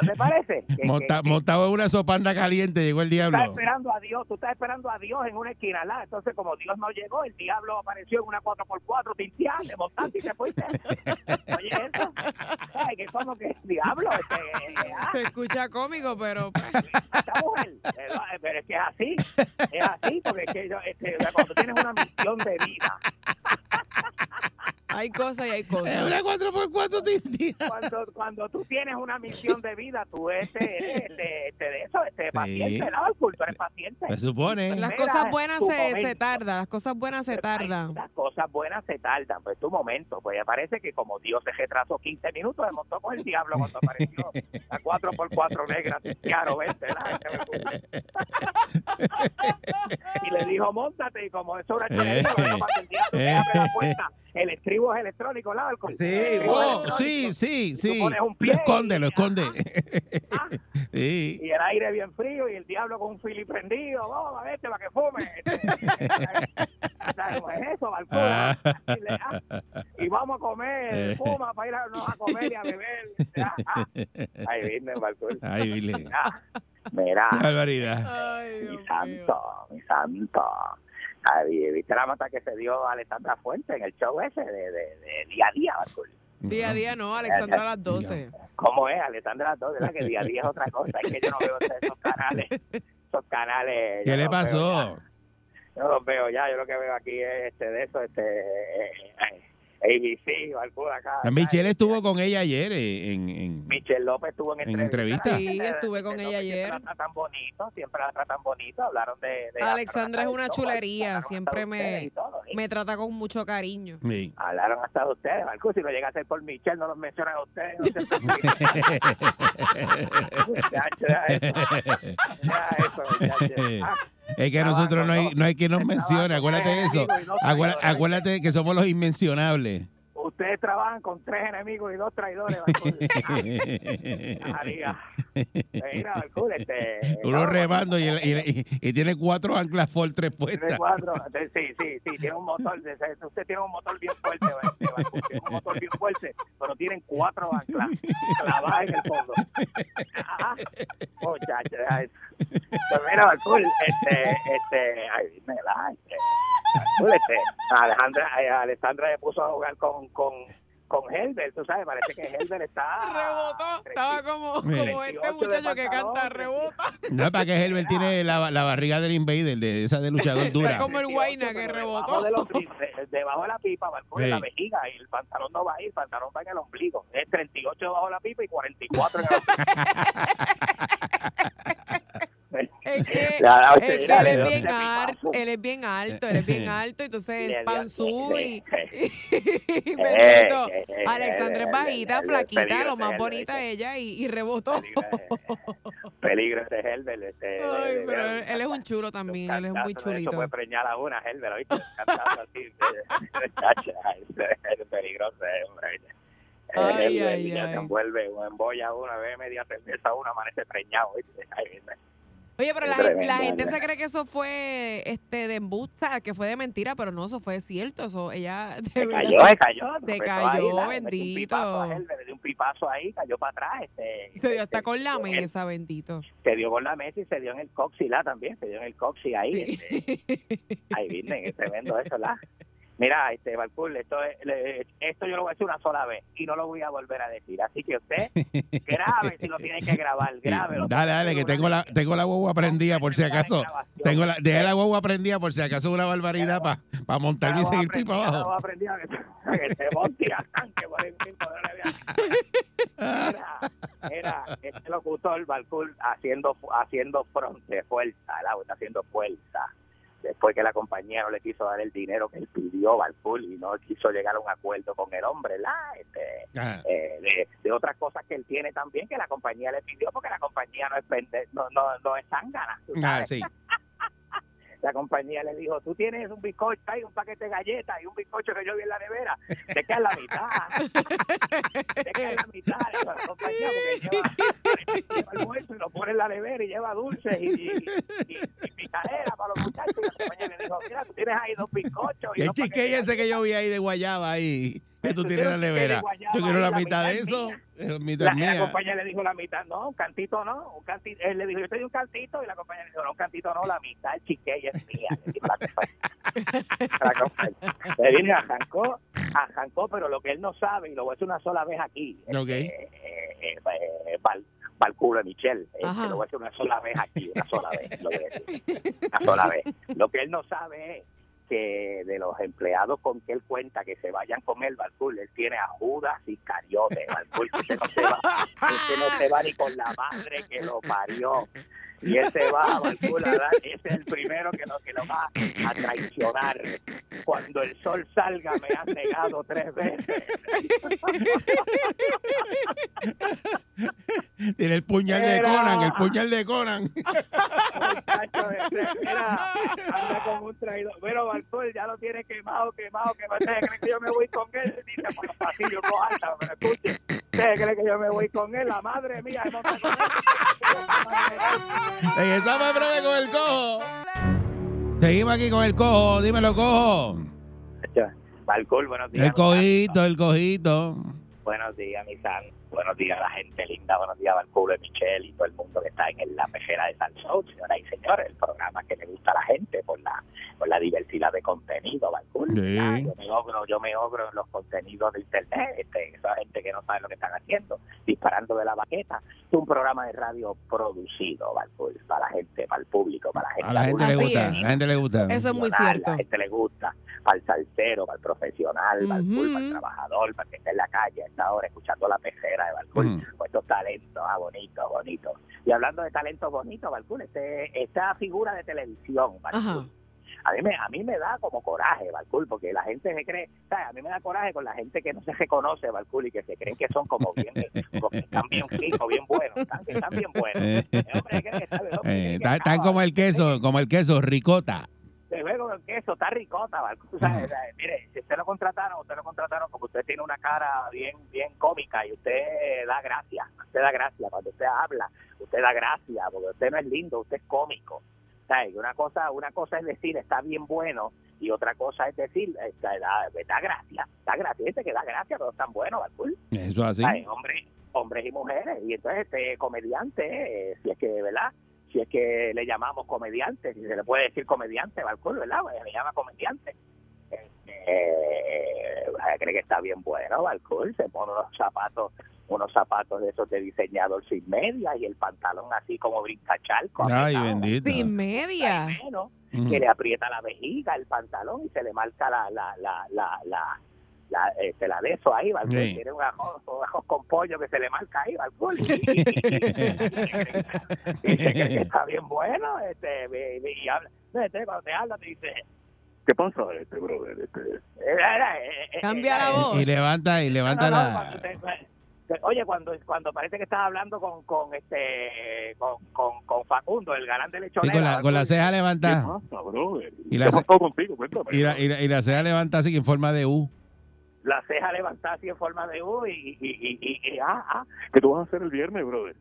¿No te parece? Monta- montado en una sopanda caliente, llegó el Tú estás diablo. esperando a Dios, tú estás esperando a Dios en una esquina, ¿verdad? Entonces, como Dios no llegó, el diablo apareció en una 4x4 tinteada, te montaste y te fuiste. Oye, eso. Ay, que como que diablo, este, eh, ah, Se escucha cómico, pero pues, esta mujer. Pero es que es así, es así, porque es que yo, este, o sea, cuando tienes una misión de vida, hay cosas y hay Es cosas. una 4x4 tintía. cuando, cuando tú tienes una misión de vida, tú eres este, este, de eso, este, paciente. Tú eres paciente. Se supone. Las Mira, cosas buenas se, se tardan, las cosas buenas se tardan. Las cosas buenas se tardan, pues tu momento. Pues ya parece que como Dios se retrasó 15 minutos, se montó con el diablo cuando apareció la 4x4 negra, claro, vente, y le dijo, montate, y como eso era Eh. el diablo que abre la puerta el estribo es electrónico, ¿verdad? El Sí, oh, electrónico. sí, sí, sí. un Lo pie esconde, lo esconde. Sí. y el aire bien frío y el diablo con un fili prendido, vamos a ver, para que fume. ¿Sabes cómo es eso, balcón? Ah. Y, ah, y vamos a comer, fuma para ir a, no, a comer y a beber. Ah, ah. Ahí viene el balcón. Ay, Billy. Ah, Mira, Qué barbaridad. mi santo, mi santo. ¿Viste la nota que se dio a Alessandra Fuente en el show ese de, de, de día a día, balcón? Día a día no, Alexandra a las 12. ¿Cómo es, Alessandra? Dos, ¿verdad? Que día a día es otra cosa. Es que yo no veo esos canales. Esos canales. ¿Qué le pasó? Yo no los veo ya. Yo lo que veo aquí es este de eso, este. eh, eh, ABC o alguna acá. Michelle estuvo con ella ayer eh, en, en- Michelle López estuvo en En entrevista. Sí, estuve con ella ayer. Siempre la tratan bonito, siempre la tratan bonito. Hablaron de. de Alexandra es una chulería, siempre me, todo, ¿eh? me trata con mucho cariño. Sí. Hablaron hasta de ustedes, Marcos. Si no llega a ser por Michelle, no los mencionan a ustedes. No se Muchacho, ya eso. Ya eso, muchacho. Ah, Es que nosotros no hay, no hay quien nos mencione, acuérdate de eso. Acuérdate, acuérdate que somos los inmencionables. Ustedes trabajan con tres enemigos y dos traidores. Uno no, remando y, y- y- y tiene cuatro anclas Ford tres Tiene puestas. cuatro, sí, sí, sí, tiene un motor, usted tiene un motor bien fuerte, tiene un motor bien fuerte, pero tienen cuatro anclas clavadas en el fondo. Ah, muchacho, ya es- Pues mira, Marcos, este, este, ay, dime, la, este, este, Alejandra, eh, Alessandra se puso a jugar con, con, con Helber, tú sabes, parece que Helber está... Rebotó, estaba como, este 38 de muchacho que canta, rebota. No, para que Herbert tiene la, la barriga del invader, de esa de luchador dura. como el 38, Guayna que rebotó. Debajo de, los- de- debajo de la pipa, en la Sí. vejiga, y el pantalón no va ahí, el pantalón va en el ombligo. Es 38 debajo de la pipa y 44 en el Es que, la- es que él es bien alto, él es bien alto, él es bien alto, entonces Le el dio- pan sube y, Eh, y eh, bendito. eh, eh, Alexandra eh, es bajita, eh, flaquita, lo más bonita ella y, y rebotó. Peligro ese Helber. Este, Ay, de- pero de- él, él es un chulo también, él es muy de Eso chulito. puede preñar a una, Helber, ¿oíste? Cantando así. de- de- chacha, Es peligroso, eh, hombre. Ay, ay, ay. se envuelve, o embolla una, ve media cerveza una, amanece preñado, ¿oíste? Ay, Oye, pero la, tremendo, la gente ¿verdad? se cree que eso fue este de embusta, que fue de mentira, pero no, eso fue cierto. Eso, ella de Se verdad cayó, se- cayó. Se cayó, la- bendito. le dio un pipazo ahí, cayó para atrás. Este, Se dio hasta con la mesa, bendito. Se dio con la mesa y se dio en el coxila también, se dio en el coxi ahí. este. Ahí viene, es tremendo eso, ¿la? Mira, este Balcour, esto, esto yo lo voy a decir una sola vez y no lo voy a volver a decir. Así que usted, grave si lo tiene que grabar, grave. Dale, dale, que tengo la, tengo la guagua prendida por si acaso. Tengo la, dejé la guagua prendida por si acaso una barbaridad para montarme y seguir pipa abajo. aprendí a que, que se monte de la vida. Mira, mira, este locutor Balcour haciendo haciendo fronte, fuerza, la está haciendo fuerza. Después que la compañía no le quiso dar el dinero que él pidió Balcour y no quiso llegar a un acuerdo con el hombre, la este, eh, de, de otras cosas que él tiene también que la compañía le pidió porque la compañía no es no, no, no es zángana. Ah, sí. La compañía le dijo, tú tienes un bizcocho, hay un paquete de galletas y un bizcocho que yo vi en la nevera, te queda la mitad. te queda la mitad. Dijo la compañía porque lleva, lleva almuerzo y lo pone en la nevera y lleva dulces y, y, y, y picadera para los muchachos. Y la compañía le dijo, mira, tú tienes ahí dos bizcochos y el chique de ese que yo vi ahí de guayaba ahí, que tú tienes en la nevera. Yo quiero la la mitad de mitad eso. mía. La mitad La, es la mía. compañía le dijo la mitad, no, un cantito no, un cantito, él le dijo, yo te doy un cantito, y la compañía le dijo, no, un cantito no, la mitad, el chique es mía. Le dijo la compañía. Le vine a Jancó, a Jancó, pero lo que él no sabe, y lo voy a decir una sola vez aquí, Ok. eh, eh, eh, pa'l- pa'l culo de Michelle, eh, que lo voy a decir una sola vez aquí, una sola vez, lo voy a decir, una sola vez. Lo que él no sabe es que de los empleados con que él cuenta que se vayan con él, Balcour, él tiene a Judas y Cariote, Balcour, que no se va, usted no se va ni con la madre que lo parió. Y él se va, dar- ese es el primero que lo, que lo va a traicionar. Cuando el sol salga me ha negado tres veces. Tiene el puñal de. Conan, el puñal de Conan. muchacho, mira, anda con un traidor. Pero Balcón ya lo tiene quemado, quemado, quemado. ¿Usted cree que yo me voy con él? Dice por los pasillos, voz alta, pero escuche. ¿Usted cree que yo me voy con él? La madre mía, no me Regresamos en breve con el cojo. Seguimos aquí con el cojo. Dímelo, cojo. Balcón, buenos días. El cojito, el cojito. Buenos días, mi san. Buenos días, la gente linda. Buenos días, Balculo de Michelle y todo el mundo que está en la pejera de Salsón, señoras y señores. El programa que le gusta a la gente por la por la diversidad de contenido. Sí. Ah, Yo me ogro, yo me ogro en los contenidos de internet. Este, esa gente que no sabe lo que están haciendo, disparando de la baqueta. Es un programa de radio producido, Balculo, para la gente, para el público, para la gente. A la gente le gusta. A la gente le gusta. Eso es muy cierto. A la gente le gusta, para el salsero, para el profesional, para el cool, para el trabajador, para el que está en la calle a esta hora escuchando la de Balcún. Mm. Pues estos talentos, ah, bonito, bonito. Y hablando de talentos bonitos, Balcún, este, esta figura de televisión, Balcún, a mí me a mí me da como coraje, Balcul, porque la gente se cree, ¿sabes? a mí me da coraje con la gente que no se reconoce, Balcul, y que se creen que son como bien, como que están bien ricos, bien buenos, están, que están bien buenos. Hombre, ¿qué- sabe? Hombre, eh, como el queso, como el queso ricota. De luego el queso está ricota, ¿sabes? O sea, Mire, si usted lo contrataron, usted lo contrataron porque usted tiene una cara bien bien cómica y usted da gracia, usted da gracia cuando usted habla, usted da gracia porque usted no es lindo, usted es cómico. ¿Sabes? Una cosa, una cosa es decir está bien bueno y otra cosa es decir está, da, da gracia, da gracia, este que da gracia, pero están bueno, Balcú. Eso así. Hombres, hombres y mujeres. Y entonces este comediante, eh, si es que, ¿verdad? Si es que le llamamos comediante, si se le puede decir comediante, Balcón, ¿verdad? Pues le llama comediante. Este, eh, cree que está bien bueno, Balcón, se pone unos zapatos unos zapatos de esos de diseñador sin media y el pantalón así como brincachalco. Ay, bendito. Sin media. Bueno, Ujú. que le aprieta la vejiga, el pantalón y se le marca la la la la la, la, este, la de eso ahí, Balcón. Sí. Tiene un ajo, un ajo con pollo que se le marca ahí, Balcón. y dice que, que está bien bueno, este, y, y habla, este, cuando te habla te dice, ¿qué pasa este brother? Este, Cambia la voz. Y levanta, y levanta no, no, la. te- Oye, cuando cuando parece que estás hablando con con este con, con, con Facundo, el galán de Sí, lechonera. con la, con la ceja levantada. Y la, ce- contigo? Cuéntame. y, la, y, la, y la ceja levantada así que en forma de U. La ceja levantada así en forma de U y, y, y, y- y- ah, ah, ¿Qué tú vas a hacer el viernes, brother?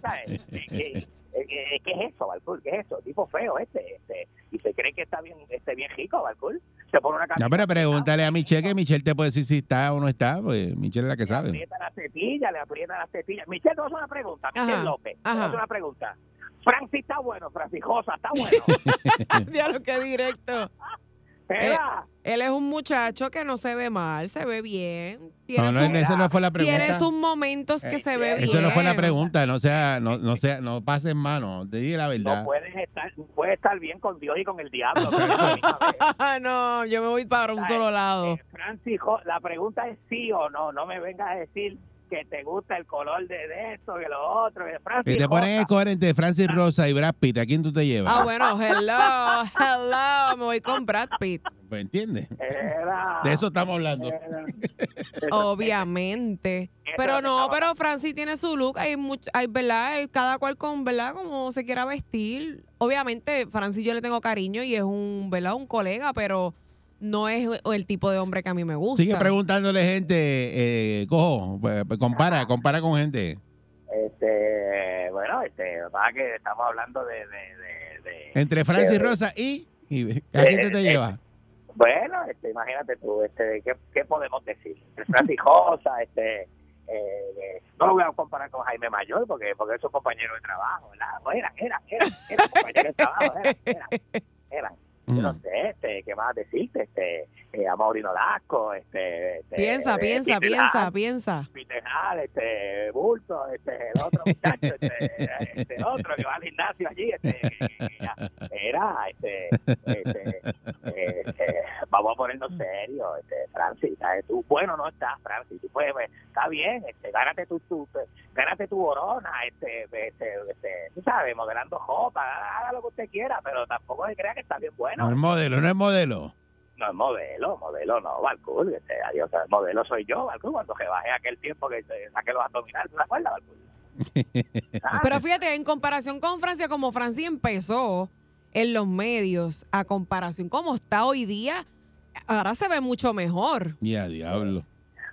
¿sabes? Eh, eh, eh, ¿Qué es eso, Balcul? ¿Qué es eso? Tipo feo este, este, y se cree que está bien, este bien rico, Balcul. Se pone una camisa, pero pregúntale a Michelle que Michelle te puede decir si está o no está, pues Michelle es la que le sabe. aprieta la tetilla, le aprieta la tetilla. Michelle, te voy a hacer una pregunta, Michelle Ajá, López, te voy ajá. a hacer una pregunta. Francis está bueno, Francis Josa está bueno. Diablo, qué directo. Espera. Eh, él es un muchacho que no se ve mal, se ve bien. Tiene, No, no, su- eso no fue la pregunta. tiene sus momentos que se ve bien. Eso no fue la pregunta, no sea, no, no sea, no pases mano, te diga la verdad. No puedes estar, puedes estar bien con Dios y con el diablo. no, yo me voy para un solo lado. Francis, Jo- la pregunta es sí o no. No me vengas a decir que te gusta el color de, de esto, que lo otro. Que Francis, Y te ponen a escoger entre Francis Rosa y Brad Pitt, ¿a quién tú te llevas? Ah, bueno, hello, hello, me voy con Brad Pitt. Pues entiendes. Era- De eso estamos hablando. Obviamente. Pero no, pero Francis tiene su look, hay much, hay, ¿verdad? Hay cada cual con, ¿verdad? Como se quiera vestir. Obviamente, Francis yo le tengo cariño y es un, ¿verdad? Un colega, pero no es el tipo de hombre que a mí me gusta. Sigue preguntándole gente, eh, cojo, pues, compara, compara con gente. Este, bueno, este, va que estamos hablando de, de, de- de- Entre Francis de- Rosa y, y ¿a quién te, te Eh, llevas? Bueno, este, imagínate tú, este, ¿qué, qué podemos decir? Francis Josa, este, eh, eh, no lo voy a comparar con Jaime Mayor porque porque es un compañero de trabajo, ¿verdad? Pues eran, eran, eran, eran compañeros de trabajo, eran, eran, eran. Yo no sé, este, ¿qué más decirte? Este, eh, a Maurino Lasco, este, este, Piensa, eh, piensa, Peter piensa, Hall, piensa. Peter Hall, este, Bulto, este, el otro muchacho, este, este otro que va al gimnasio allí, este, era, este, este, eh, eh, vamos a ponernos serios, este, Francis, ¿sabes? tú bueno no estás, Francis, tú puedes, pues, está bien, este, gánate tu, tu, gánate tu borona, este, este, este, tú sabes, modelando jopa, haga lo que usted quiera, pero tampoco se crea que está bien bueno. No es modelo, no es modelo. No es modelo, modelo no. Este, adiós, el modelo soy yo, Balcul, cuando que bajé aquel tiempo que te saqué los abdominales, ¿te acuerdas, Balcul? Pero fíjate, en comparación con Francia, como Francia empezó en los medios, a comparación como está hoy día, ahora se ve mucho mejor. Ya, diablo.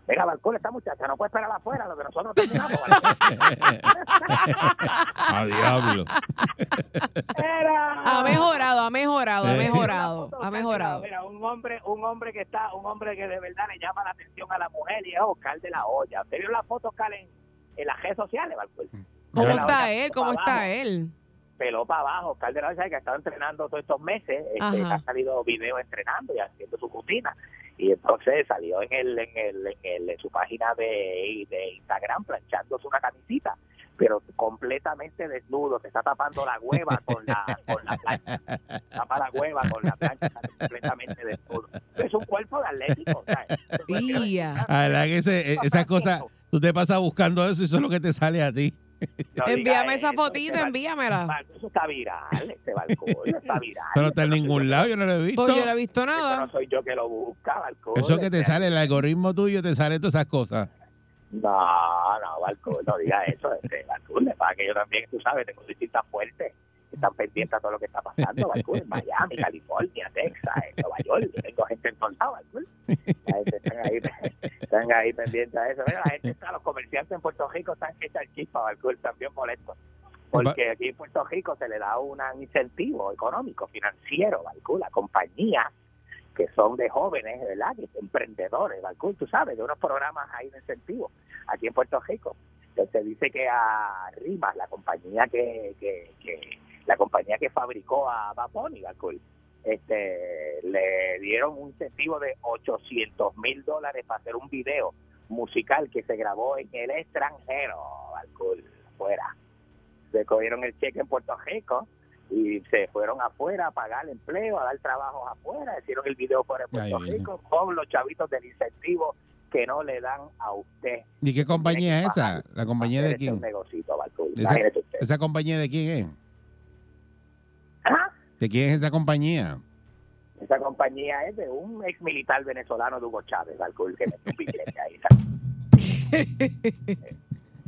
Venga, balcón, esta muchacha no puede esperar afuera lo que nosotros terminamos. balcón. A diablo. Ha mejorado, ha mejorado, ha Eh. mejorado, ha mejorado. Mira, un hombre, un hombre que está, un hombre que de verdad le llama la atención a la mujer y es Oscar de la Hoya. ¿Usted vio la foto, Oscar, en, en las redes sociales, balcón? ¿Cómo De la está él? ¿Cómo está abajo, él? Peló para abajo, Oscar de la Hoya, que ha estado entrenando todos estos meses, este, ha salido video entrenando y haciendo su rutina. Y entonces salió en el, en el, en el, en su página de, de Instagram planchándose una camisita pero completamente desnudo, se está tapando la hueva con la, con la plancha, tapa la hueva con la plancha, completamente desnudo. Es un cuerpo de atlético, ¿sabes? Ia. La verdad que ese- esas cosas, tú te pasas buscando eso y eso es lo que te sale a ti. No Envíame esa eso, fotito, este envíamela. balcón- Eso está viral, este balcón, está viral. Pero no está en ningún lado, yo no lo he visto. Pues yo no he visto Eso no nada. soy yo que lo busca, balcón. Eso que te este, sale, el algoritmo tuyo te sale todas esas cosas. No, no, Balcón, no diga eso. Este, Balcón, le pasa que yo también, tú sabes, tengo distintas fuertes están pendientes a todo lo que está pasando, Balcón, en Miami, California, Texas, en Nueva York. Yo tengo gente en todos lados. La gente Están ahí, están ahí pendientes a eso. La gente está, los comerciantes en Puerto Rico están que echan chispa, Balcón, también molestos. Porque aquí en Puerto Rico se le da un incentivo económico, financiero, Balcón, a compañías que son de jóvenes, ¿verdad? Emprendedores, Balcún, tú sabes, de unos programas ahí de incentivo aquí en Puerto Rico. Entonces dice que a Rimas, la compañía que, que, que la compañía que fabricó a Baponi, Balcún, este, le dieron un incentivo de 800 mil dólares para hacer un video musical que se grabó en el extranjero, Balcún, fuera. Se cogieron el cheque en Puerto Rico y se fueron afuera a pagar empleo, a dar trabajos afuera, hicieron el video fuera de Puerto Rico con los chavitos del incentivo que no le dan a usted. ¿Y qué compañía es esa? ¿La compañía de quién? negocito, Balcún. ¿Esa, Imagínese usted. esa compañía de quién es? ¿Ah? ¿De quién es esa compañía? Esa compañía es de un ex militar venezolano de Hugo Chávez, Balcún, que billete ahí.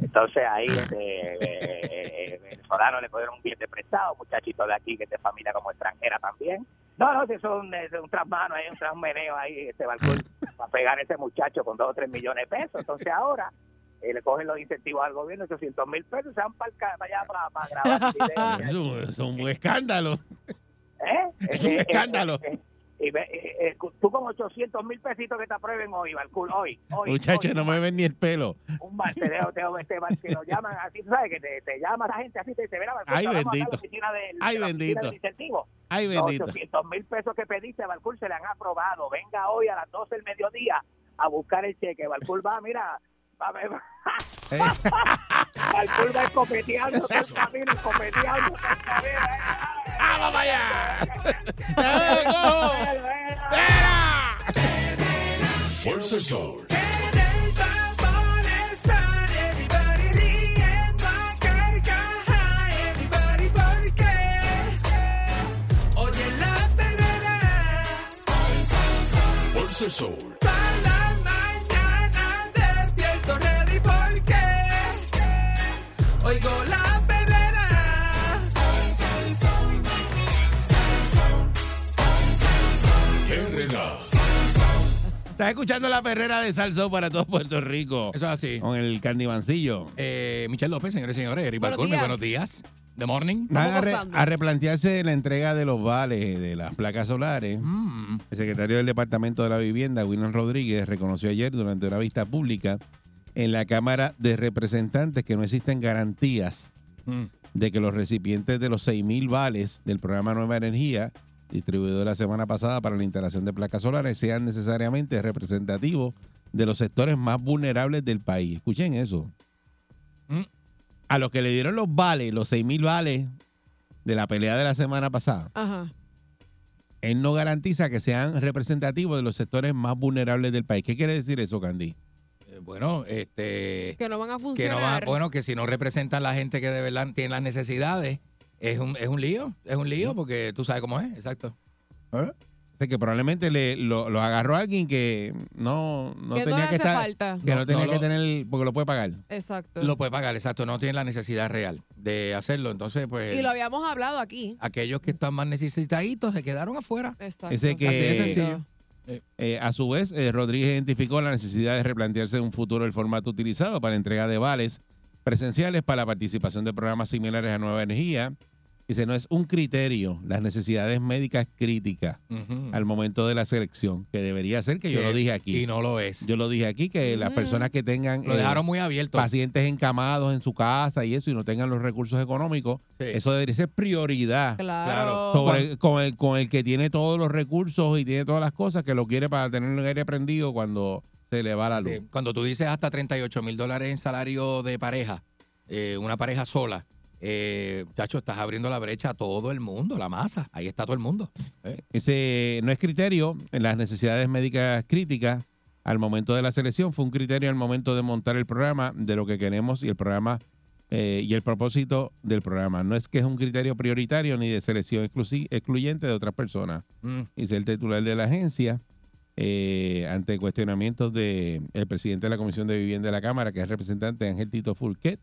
Entonces ahí este, eh, eh, venezolano le cogieron un billete prestado, muchachito de aquí que es de familia como extranjera también. No, no, si es un, es un trasmano, hay un trasmeneo ahí, este balcón, para pegar a ese muchacho con dos o tres millones de pesos. Entonces ahora eh, le cogen los incentivos al gobierno, 800 mil pesos, se van para, allá para, para grabar el video. Eso, eso es un escándalo. ¿Eh? Es un Eh, eh, escándalo. y ve- eh, eh, tú con 800 mil pesitos que te aprueben hoy, Balcún, hoy, hoy. Muchachos, hoy, no me ven ni el pelo. un mal, te te este que lo llaman así, tú sabes que te, te llama la gente así, te dice, mira, Balcún, Ay, te bendito. la oficina del- Ay, la oficina bendito. del incentivo. Ay, Los bendito. 800 mil pesos que pediste, Balcún, se le han aprobado. Venga hoy a las 12 del mediodía a buscar el cheque. Balcún va, mira, va, va, va. Eh. Balcún va escopeteando el camino, escopeteando. ¡Vamos allá! Fuerza el sol. Oye la perrera, Fuerza el sol. Estás escuchando la perrera de Salsón para todo Puerto Rico. Eso es así. Con el candibancillo. Eh, Michelle López, señores y señores, Eric Buenos días. buenos días. The morning. Van a, re- a replantearse la entrega de los vales de las placas solares. Mm. El secretario del Departamento de la Vivienda, William Rodríguez, reconoció ayer durante una vista pública en la Cámara de Representantes que no existen garantías Mm. de que los recipientes de los 6.000 vales del programa Nueva Energía, distribuido la semana pasada para la instalación de placas solares, sean necesariamente representativos de los sectores más vulnerables del país. Escuchen eso. Mm. A los que le dieron los vales, los 6.000 vales de la pelea de la semana pasada, Ajá. él no garantiza que sean representativos de los sectores más vulnerables del país. ¿Qué quiere decir eso, Candy? Eh, Bueno, este. Que no van a Que no funcionar. bueno, que si no representan la gente que de verdad tiene las necesidades, es un, es un lío, es un lío porque tú sabes cómo es, exacto. O sea, que probablemente le, lo, lo agarró alguien que no, no Que no tenía que hace estar, falta. que no, No, tenía no que lo- tener, porque lo puede pagar. Exacto. Lo puede pagar, exacto. No tiene la necesidad real de hacerlo. Entonces, pues, y lo habíamos hablado aquí. aquellos que están más necesitaditos se quedaron afuera. Exacto. Ese que- Así de sencillo. Eh, a su vez, eh, Rodríguez identificó la necesidad de replantearse en un futuro el formato utilizado para entrega de vales presenciales para la participación de programas similares a Nueva Energía. Dice, no es un criterio las necesidades médicas críticas al momento de la selección, que debería ser, que yo lo dije aquí. Y no lo es. Yo lo dije aquí, que las Mm. personas que tengan Lo eh, dejaron muy abierto. pacientes encamados en su casa y eso, y no tengan los recursos económicos, Sí. eso debería ser prioridad Claro. sobre con el, con el que tiene todos los recursos y tiene todas las cosas que lo quiere para tener el aire prendido cuando se le va la luz. Sí, Cuando tú dices hasta 38 mil dólares en salario de pareja, eh, una pareja sola, eh, chacho, estás abriendo la brecha a todo el mundo, la masa. Ahí está todo el mundo. Eh, Ese no es criterio en las necesidades médicas críticas al momento de la selección, fue un criterio al momento de montar el programa, de lo que queremos y el programa eh, y el propósito del programa. No es que es un criterio prioritario ni de selección excluyente de otras personas. mm, Dice el titular de la agencia, eh, ante cuestionamientos del presidente de la Comisión de Vivienda de la Cámara, que es representante Ángel Tito Fulquet,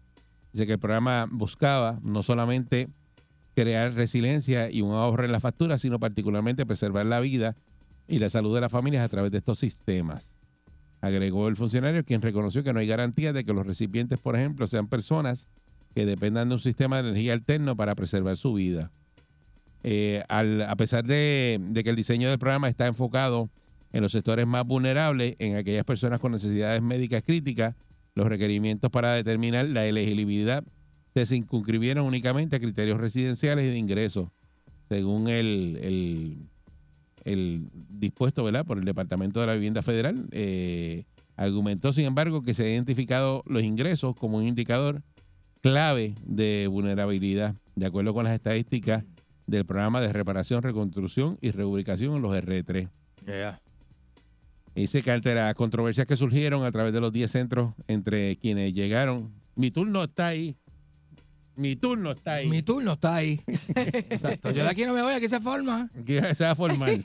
dice que el programa buscaba no solamente crear resiliencia y un ahorro en la factura, sino particularmente preservar la vida y la salud de las familias a través de estos sistemas. Agregó el funcionario, quien reconoció que no hay garantía de que los recipientes, por ejemplo, sean personas que dependan de un sistema de energía alterno para preservar su vida. Eh, a pesar de, de que el diseño del programa está enfocado en los sectores más vulnerables, en aquellas personas con necesidades médicas críticas, los requerimientos para determinar la elegibilidad se circunscribieron únicamente a criterios residenciales y de ingresos, según el, el, el dispuesto ¿verdad? por el Departamento de la Vivienda Federal. Eh, argumentó, sin embargo, que se ha identificado los ingresos como un indicador clave de vulnerabilidad, de acuerdo con las estadísticas del programa de reparación, reconstrucción y reubicación en los R3. yeah. Dice que ante las controversias que surgieron a través de los 10 centros entre quienes llegaron, mi turno está ahí. Mi turno está ahí. Mi turno está ahí. Exacto. Yo de aquí no me voy, aquí se forma. Que se va a formar.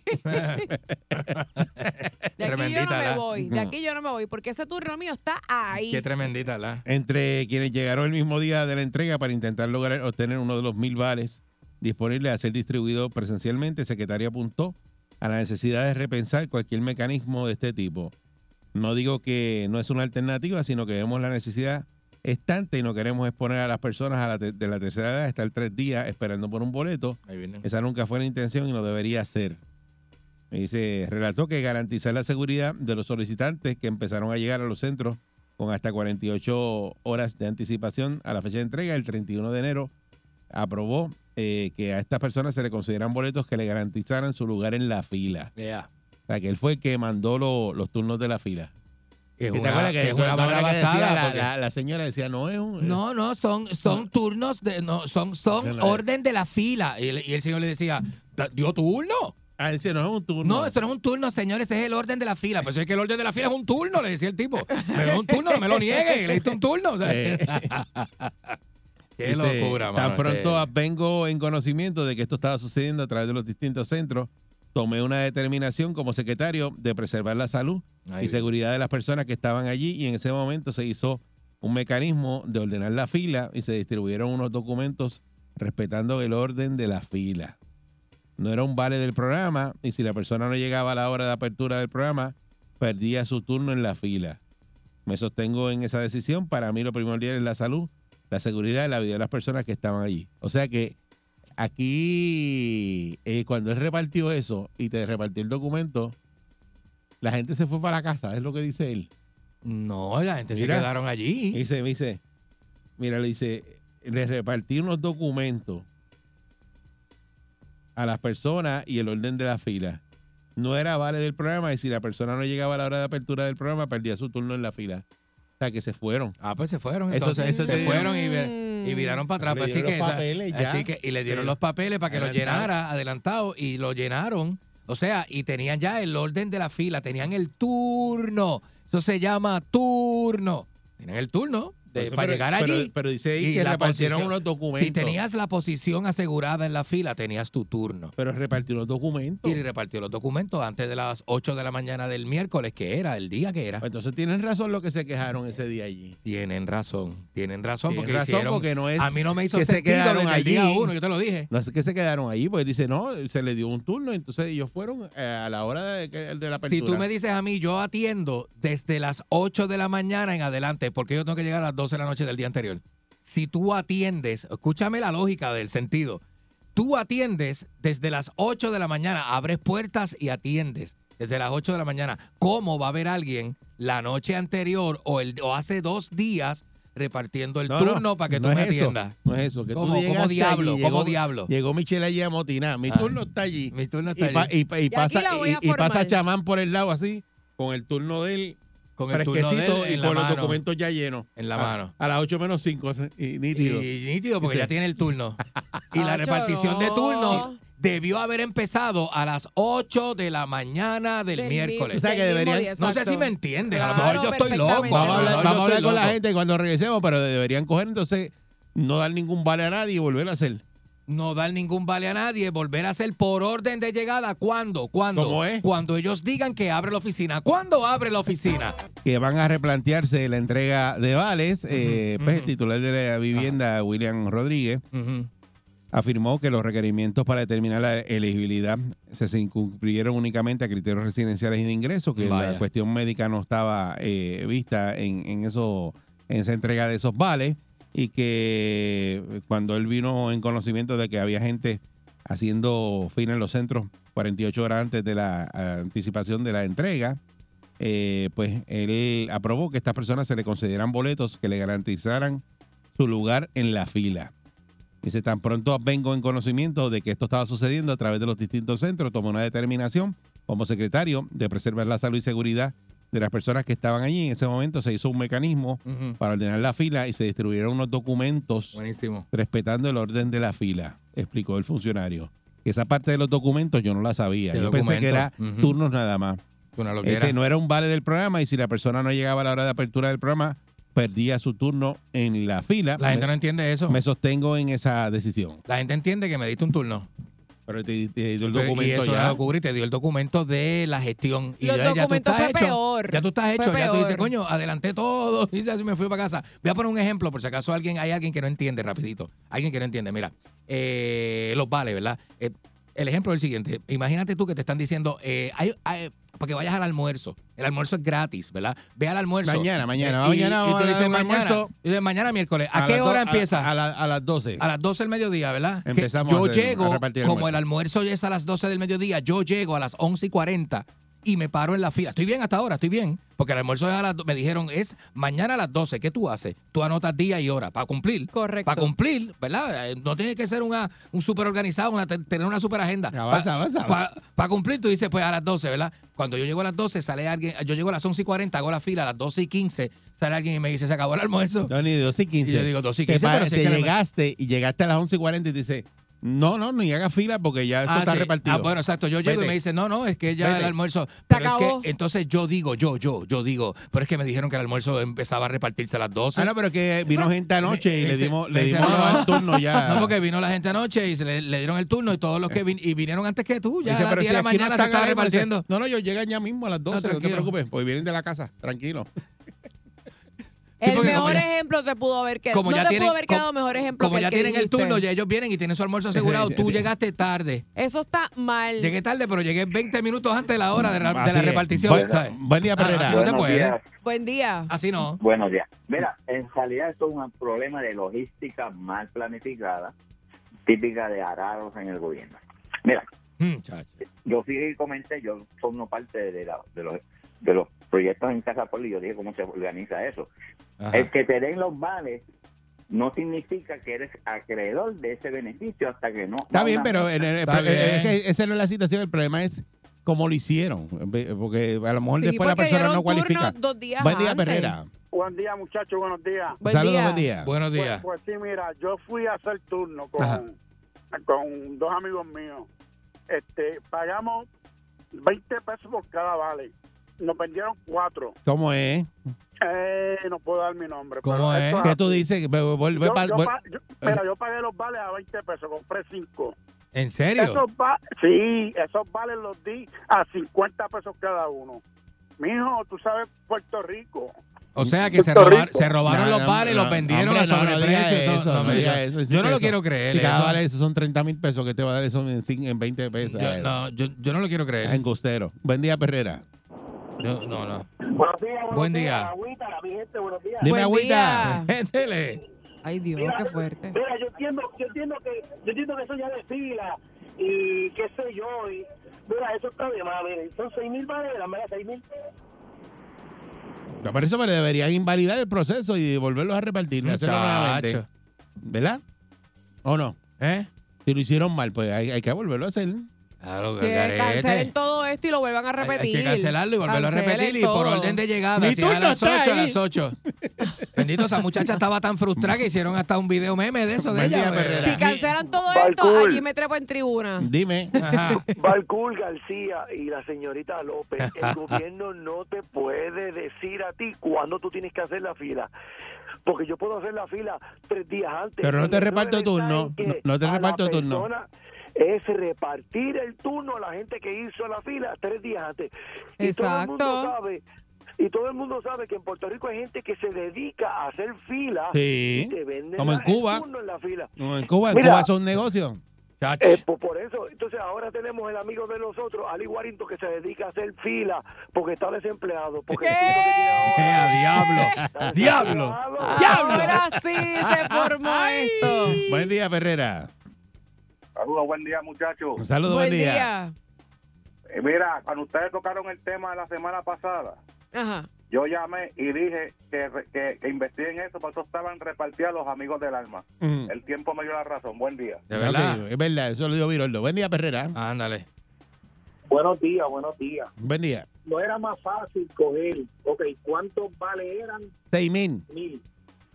De aquí yo no me la- voy. De aquí yo no me voy. Porque ese turno mío está ahí. Qué tremendita la. entre quienes llegaron el mismo día de la entrega para intentar lograr obtener uno de los mil vales disponibles a ser distribuido presencialmente, el secretario apuntó a la necesidad de repensar cualquier mecanismo de este tipo. No digo que no es una alternativa, sino que vemos la necesidad estante y no queremos exponer a las personas a la te- de la tercera edad a estar tres días esperando por un boleto. Esa nunca fue la intención y no debería ser. Me dice, relató que garantizar la seguridad de los solicitantes que empezaron a llegar a los centros con hasta 48 horas de anticipación a la fecha de entrega, el 31 de enero, aprobó eh, que a estas personas se le consideran boletos que le garantizaran su lugar en la fila. Yeah. O sea, que él fue el que mandó lo- los turnos de la fila. Que ¿Te acuerdas que una decía la, porque- la- la señora decía, no es un... No, no, son, son turnos, de, no, son, son orden de la fila. Y el, y el señor le decía, ¿dio turno? Ah, decía, no es un turno. No, esto no es un turno, señores, este es el orden de la fila. Pues es que el orden de la fila es un turno, le decía el tipo. Pero es un turno, no me lo niegue, le diste un turno. Qué Dice, locura, Tan mano, pronto este- vengo en conocimiento de que esto estaba sucediendo a través de los distintos centros, tomé una determinación como secretario de preservar la salud Ahí y seguridad de las personas que estaban allí y en ese momento se hizo un mecanismo de ordenar la fila y se distribuyeron unos documentos respetando el orden de la fila. No era un vale del programa y si la persona no llegaba a la hora de apertura del programa, perdía su turno en la fila. Me sostengo en esa decisión. Para mí lo primordial es la salud, la seguridad y la vida de las personas que estaban allí. O sea que aquí, eh, cuando él repartió eso y te repartió el documento, la gente se fue para la casa, es lo que dice él. No, la gente Mira. se quedaron allí. Y dice, me dice, mira, le dice, le repartí unos documentos a las personas y el orden de la fila. No era vale del programa y si la persona no llegaba a la hora de apertura del programa, perdía su turno en la fila. O sea, que se fueron. Ah, pues se fueron. Entonces eso se dieron. fueron y, y viraron para atrás. Pues así que, esa- así y le dieron Sí. los papeles para que lo llenara adelantado y lo llenaron. O sea, y tenían ya el orden de la fila, tenían el turno. Eso se llama turno. Tenían el turno Eso, para pero- llegar allí. pero dice ahí y que repartieron posición- unos documentos. Si tenías la posición asegurada en la fila, tenías tu turno. Pero repartió los documentos. Y repartió los documentos antes de las 8 de la mañana del miércoles, que era el día que era. Entonces tienen razón lo que se quejaron ese día allí. Tienen razón, tienen razón. Tienen porque razón hicieron- porque no es a mí no me hizo que se quedaron el día allí. uno, yo te lo dije. No sé que se quedaron allí, pues dice, no, se le dio un turno, entonces ellos fueron eh, a la hora de, de la apertura. Si tú me dices a mí, yo atiendo desde las 8 de la mañana en adelante, porque yo tengo que llegar a las 12 de la noche del día anterior. Si tú atiendes, escúchame la lógica del sentido. Tú atiendes desde las 8 de la mañana, abres puertas y atiendes desde las 8 de la mañana. ¿Cómo va a haber alguien la noche anterior o, el, o hace dos días repartiendo el No, no, turno para que no tú me es eso, atiendas? No es eso, que ¿Cómo- tú diablo? allí, ¿Cómo llegó- diablo? Llegó Michelle allí a motinar. Mi Ah. turno está allí. Mi turno y, está pa- allí. y pa- y Y pasa, y, y pasa chamán por el lado así, con el turno de él Con el él fresquecito y con los mano. documentos ya llenos. En la A- mano. A, las 8 menos 5, y nítido. Y, nítido, porque Sí. ya tiene el turno. Y la repartición de no. turnos debió haber empezado a las 8 de la mañana del, Del miércoles. mi- O sea, que deberían- día, no sé si me entienden. a lo Claro, mejor yo estoy loco. Vamos a hablar, vamos a con la gente cuando regresemos, pero deberían coger entonces, no dar ningún vale a nadie y volver a hacer. No dar ningún vale a nadie, volver a hacer por orden de llegada. ¿Cuándo? ¿Cuándo? ¿Cómo es? Cuando ellos digan que abre la oficina. ¿Cuándo abre la oficina? que van a replantearse la entrega de vales. eh, pues, el titular de la vivienda, William Rodríguez, afirmó que los requerimientos para determinar la elegibilidad se, se incumplieron únicamente a criterios residenciales y de ingreso, que Vaya. la cuestión médica no estaba eh, vista en, en eso, en esa entrega de esos vales, y que cuando él vino en conocimiento de que había gente haciendo fila en los centros 48 horas antes de la anticipación de la entrega, eh, pues él aprobó que a estas personas se le concedieran boletos que le garantizaran su lugar en la fila. Dice, tan pronto vengo en conocimiento de que esto estaba sucediendo a través de los distintos centros, tomé una determinación como secretario de preservar la salud y seguridad de las personas que estaban allí. En ese momento se hizo un mecanismo para ordenar la fila y se distribuyeron unos documentos Buenísimo. respetando el orden de la fila, explicó el funcionario. Esa parte de los documentos yo no la sabía. Yo pensé que era turnos nada más. Ese no era un vale del programa y si la persona no llegaba a la hora de apertura del programa, perdía su turno en la fila. La gente me, no entiende eso. me sostengo en esa decisión. La gente entiende que me diste un turno. Pero te, te dio el Pero- y documento eso ya. lo cubre y te dio el documento de la gestión. Y Los ya, ya tú estás fue hecho. peor. Ya tú estás Fue hecho. Ya tú dices, peor. coño, adelanté todo. Y así me fui para casa. Voy a poner un ejemplo, por si acaso alguien hay alguien que no entiende rapidito. Alguien que no entiende. Mira, eh, los vales, ¿verdad? Eh, el ejemplo es el siguiente. Imagínate tú que te están diciendo, eh, hay- hay- para que vayas al almuerzo. El almuerzo es gratis, ¿verdad? Ve al almuerzo. Mañana, mañana. Eh, Mañana y, tú dices mañana. Y dices, mañana miércoles. ¿A, A qué do- hora a- empieza? A, la- a las 12. A las 12 del mediodía, ¿verdad? Que Empezamos yo a hacer- llego, el como el almuerzo es a las 12 del mediodía, yo llego a las 11 y 40 y me paro en la fila. Estoy bien hasta ahora, estoy bien. Porque el almuerzo es a las me dijeron, es mañana a las 12. ¿Qué tú haces? Tú anotas día y hora para cumplir. Correcto. Para cumplir, ¿verdad? Eh, No tiene que ser una, un súper organizado, una, te- tener una súper agenda. Avanza, avanza, avanza. Para cumplir, tú dices, pues a las 12, ¿verdad? Cuando yo llego a las 12, sale alguien, yo llego a las 11 y 40, hago la fila, a las 12 y 15, sale alguien y me dice, se acabó el almuerzo. No, ni de 12 y 15. Y yo digo 12 y Te 15, pa- pero si te que la- llegaste y llegaste a las 11 y 40 y te dice, no, no, ni haga fila porque ya esto Ah, está sí. repartido. Ah, bueno, exacto. Yo llego y me dice, no, no, es que ya Vete. el almuerzo. Pero es acabó. que entonces yo digo, yo, yo, yo digo, pero es que me dijeron que el almuerzo empezaba a repartirse a las 12. Ah, no, pero que vino gente anoche y le dimos, le dimos no, el turno ya. No, porque vino la gente anoche y se le, le dieron el turno y todos los que vin- y vinieron antes que tú, ya Dice, a las pero 10 si de la no mañana se están estaba repartiendo. No, no, yo llegan ya mismo a las 12, no, te tranquilo. preocupes, pues vienen de la casa, tranquilo. El porque mejor ejemplo te pudo haber quedado. como no ya te tienen- pudo haber quedado como- mejor ejemplo Como que ya el que tienen el dijiste. turno, ya ellos vienen y tienen su almuerzo asegurado. Tú llegaste tarde. Eso está mal. Llegué tarde, pero llegué 20 minutos antes de la hora de la, de la repartición. Buen- ¿sabes? buen día, Ah, Perrera. así no se puede. días. Buen día. Así no. Buenos días. Mira, en realidad esto es un problema de logística mal planificada, típica de arados en el gobierno. Mira, Mm, yo fui y comenté, yo formo parte de, la- de los de los proyectos en Casa y yo dije cómo se organiza eso. Ajá. El que te den los vales no significa que eres acreedor de ese beneficio hasta que no. Está bien, pero en el- Está pero es bien. que esa no es la situación, el problema es cómo lo hicieron, porque a lo mejor Sí, después la persona no cualifica. turno dos días Buen día, antes. Perrera. Buen día, muchachos, buenos días. Buen Saludos, día. buen día. Buenos Pues, días. pues sí, mira, yo fui a hacer turno con, Ajá. con dos amigos míos. Este, pagamos 20 pesos por cada vale. Nos vendieron cuatro. ¿Cómo es? Eh, no puedo dar mi nombre. ¿Cómo pero es? ¿Qué tú dices? Vuelve- Yo- yo pa- yo- mira, yo pagué los vales a 20 pesos, compré 5. ¿En serio? Esos va- sí, esos vales los di a 50 pesos cada uno. Mijo, tú sabes Puerto Rico. O sea que se, robar- se robaron No, los no, vales, no, los vendieron hombre, a no, no sobreprecio. y yo no lo quiero creer. Eso. vale eso son 30 mil pesos que te va a dar eso en, cin- en 20 pesos. Yo, no, yo, yo no lo quiero creer. Engustero. Buen día, Perrera. Yo- no, no. Buenos días, buenos Buen días. día. Agüita, mi gente, buenos días. Dime, Buen agüita. día. Métele. Ay, Dios, Mira, qué fuerte. Mira, yo entiendo, yo entiendo que, yo entiendo que eso ya desfila y qué sé yo. Y, mira, eso está de más, son seis mil barreras, ¿verdad? Seis mil. No, Por eso pero deberían invalidar el proceso y volverlos a repartir y hacerlo nuevamente. ¿Verdad? ¿O no? ¿Eh? Si lo hicieron mal, pues hay, hay que volverlo a hacer. Claro, Que garete. cancelen todo esto y lo vuelvan a repetir. Hay que cancelarlo y volverlo a repetir y por orden de llegada. Mi si a las está 8, a las 8. Bendito, esa muchacha estaba tan frustrada que hicieron hasta un video meme de eso de Buen ella. día, Perrera. Si cancelan todo esto, allí me trepo en tribuna. Dime. Ajá. Balcool García y la señorita López, el gobierno no te puede decir a ti cuándo tú tienes que hacer la fila. Porque yo puedo hacer la fila tres días antes. Pero no te reparto turno, no- no te reparto turno. Es repartir el turno a la gente que hizo la fila tres días antes. Y todo el mundo Exacto. sabe y todo el mundo sabe que en Puerto Rico hay gente que se dedica a hacer fila Sí, y te venden como en el Cuba. turno en la fila. Como en Cuba, en Mira. Cuba son negocios. Eh, pues por eso, entonces ahora tenemos el amigo de nosotros, Ali Warrington, que se dedica a hacer fila porque está desempleado. Porque ¿Qué? el turno que tiene Eh, diablo. Diablo. desempleado. Ahora sí se formó esto. Buen día, Perrera. Saludos, buen día, muchachos. Un saludo, Buen buen día. día. Eh, mira, cuando ustedes tocaron el tema de la semana pasada, Ajá. yo llamé y dije que, que, que investiguen eso, porque eso estaban repartidos los amigos del alma. Mm. El tiempo me dio la razón. Buen día. De verdad. Es verdad, eso lo dio Viroldo. Buen día, Perrera. Ándale. Buenos días, buenos días. Buen día. No era más fácil coger, ok, ¿cuántos vales eran? Seis mil. Mil.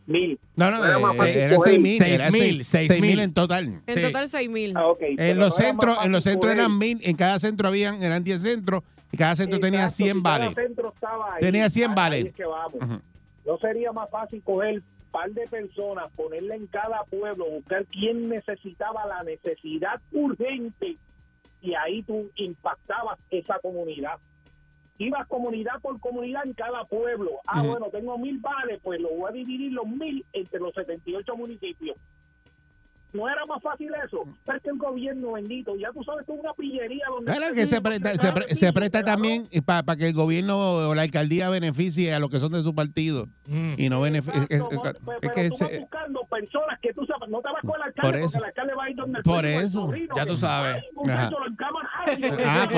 Mil. No, no, Era más eh, fácil coger. seis mil. Seis mil, seis- seis seis mil en total. En Sí. total 6 mil. Ah. En los no era centros, en los centros eran mil, en cada centro habían, eran 10 centros, y cada centro tenía Exacto, 100 si cada vales. centro estaba ahí, Tenía 100 ahí vales. es que vamos. Ujú. ¿No sería más fácil coger par de personas, ponerle en cada pueblo, buscar quién necesitaba la necesidad urgente y ahí tú impactabas esa comunidad? Ibas comunidad por comunidad en cada pueblo. Ah, bueno, tengo mil vales, pues lo voy a dividir los mil entre los 78 municipios. ¿No era más fácil eso? Pero es que el gobierno bendito, ya tú sabes que es una pillería donde... Claro que se presta, se, pre- se presta también para que el gobierno o la alcaldía beneficie a los que son de su partido Mm. y no beneficie. Es, es- pero es que tú vas buscando personas que tú sabes, no te vas con el alcalde Por porque eso. el alcalde va a ir donde el Por eso. sobrino, Ya que, tú sabes. "Ay, muchacho, Ajá. lo encaman, ay, Ah,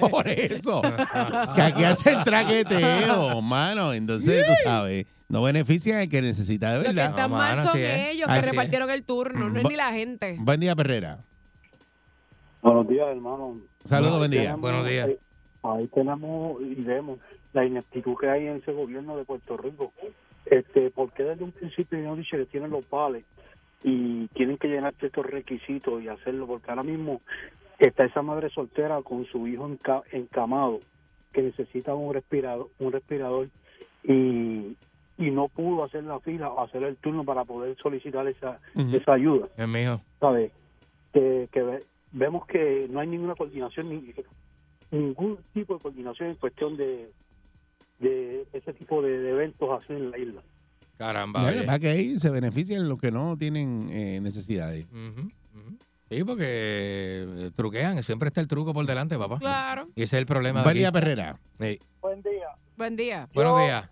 por, por eso. Que aquí hacen traqueteo, mano. Entonces, tú sabes, no benefician al que necesita de Lo que verdad. están No, mal mano, son es. ellos Así que es. repartieron el turno, no es ni la gente. Buen día, Perrera. Buenos días, hermano. Saludos, Ahí buen día. tenemos- Buenos días. Ahí tenemos y vemos la ineptitud que hay en ese gobierno de Puerto Rico. Este, porque desde un principio no dice que tienen los vales y tienen que llenar ciertos requisitos y hacerlo, porque ahora mismo está esa madre soltera con su hijo enca- encamado que necesita un respirador, un respirador y, y no pudo hacer la fila o hacer el turno para poder solicitar esa, esa ayuda. Es mijo. ¿sabes? Que, que ve- vemos que no hay ninguna coordinación, ni, ningún tipo de coordinación en cuestión de, de ese tipo de, de eventos así en la isla. Caramba. Oye. para que ahí se beneficien los que no tienen eh, necesidades. Ujú. Sí, porque eh, truquean, siempre está el truco por delante, papá. Claro. Y ese es el problema de Buen aquí. día, Perrera. Sí. Buen día. Buen día. Buenos días.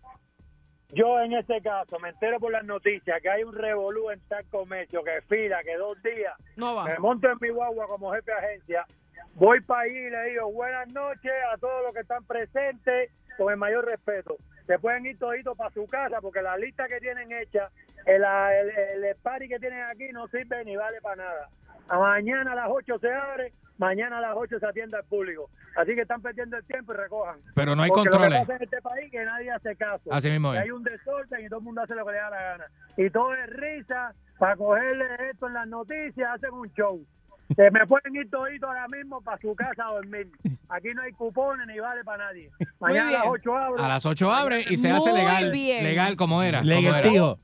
Yo en este caso me entero por las noticias que hay un revolú en tal comercio, que fila, que dos días, No va. me monto en mi guagua como jefe de agencia, voy para allí y le digo buenas noches a todos los que están presentes con el mayor respeto. Se pueden ir toditos para su casa porque la lista que tienen hecha, el, el, el party que tienen aquí no sirve ni vale para nada. A mañana a las 8 se abre, mañana a las 8 se atiende al público. Así que están perdiendo el tiempo y recojan. Pero no hay Porque controles. Lo que pasa en este país que nadie hace caso. Así mismo es. hay un desorden y todo el mundo hace lo que le da la gana. Y todo es risa para cogerle esto en las noticias, hacen un show. Se me pueden ir toditos ahora mismo para su casa a dormir. Aquí no hay cupones ni vale para nadie. Mañana a las bien. 8 abro. A las 8 abre y se hace legal. bien. Legal como era. como Legal era. tío.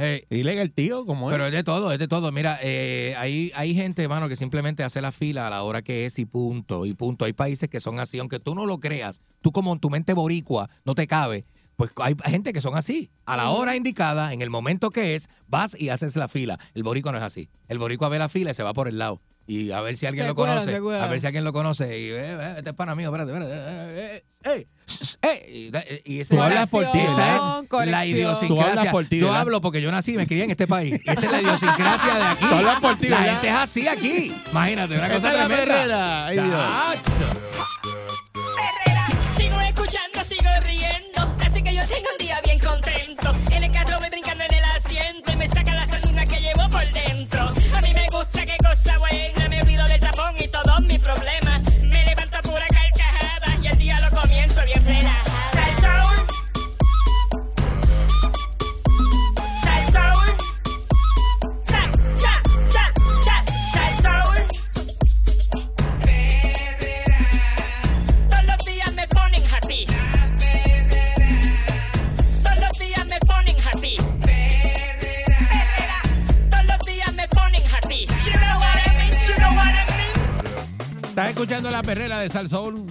Eh, Ilegal tío, como Pero es. es de todo, es de todo. Mira, eh, hay, hay gente, hermano, que simplemente hace la fila a la hora que es y punto, y punto. Hay países que son así, aunque tú no lo creas, tú como en tu mente boricua no te cabe, pues hay gente que son así. A la hora indicada, en el momento que es, vas y haces la fila. El boricua no es así. El boricua ve la fila y se va por el lado. Y a ver si alguien Se lo cuela, conoce. A ver si alguien lo conoce. Y, eh, eh, este es pana mío, espérate, espérate. eh, eh, eh, eh, y da- y ese- Tú hablas por ti, esa es la idiosincrasia. Tú hablas por ti, Yo hablo porque yo nací y me crié en este país. Esa es la idiosincrasia de aquí. Tú hablas por ti, La ¿verdad? gente es así aquí. Imagínate, una cosa es la tremenda. perrera. Ay, Dios. Tacho. Sigo escuchando, sigo riendo. Gusta, qué escuchando la perrera de Salsoul.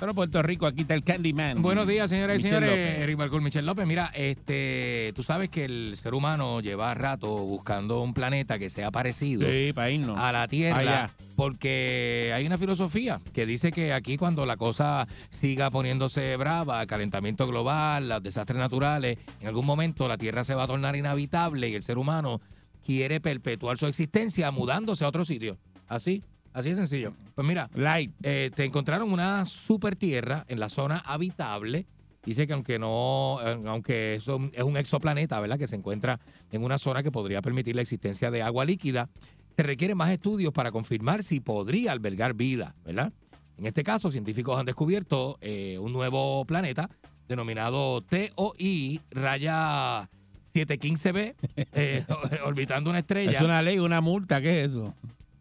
Pero Puerto Rico, aquí está el Candyman. Buenos días, señoras y señores. López. Eric Balcour, Michel López. Mira, este, tú sabes que el ser humano lleva rato buscando un planeta que sea parecido Sí, para irnos. a la Tierra, Allá. porque hay una filosofía que dice que aquí cuando la cosa siga poniéndose brava, calentamiento global, los desastres naturales, en algún momento la Tierra se va a tornar inhabitable y el ser humano quiere perpetuar su existencia mudándose a otro sitio. Así, así de sencillo. Pues mira, Light. eh, te encontraron una super tierra en la zona habitable. Dice que aunque no, eh, aunque eso es un exoplaneta, ¿verdad? Que se encuentra en una zona que podría permitir la existencia de agua líquida, se requieren más estudios para confirmar si podría albergar vida, ¿verdad? En este caso, científicos han descubierto eh, un nuevo planeta denominado TOI raya 715b, eh, orbitando una estrella. Es una ley, una multa, ¿qué es eso?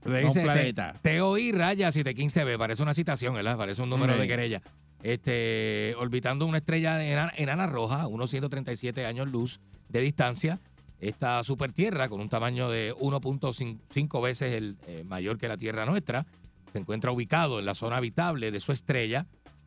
Dice, planeta. Te- TOI raya 715b, parece una citación, ¿verdad? Parece un número de querella. Este, orbitando una estrella enana, enana roja, unos 137 años luz de distancia. Esta super tierra, con un tamaño de 1.5 veces el eh, mayor que la Tierra nuestra, se encuentra ubicado en la zona habitable de su estrella,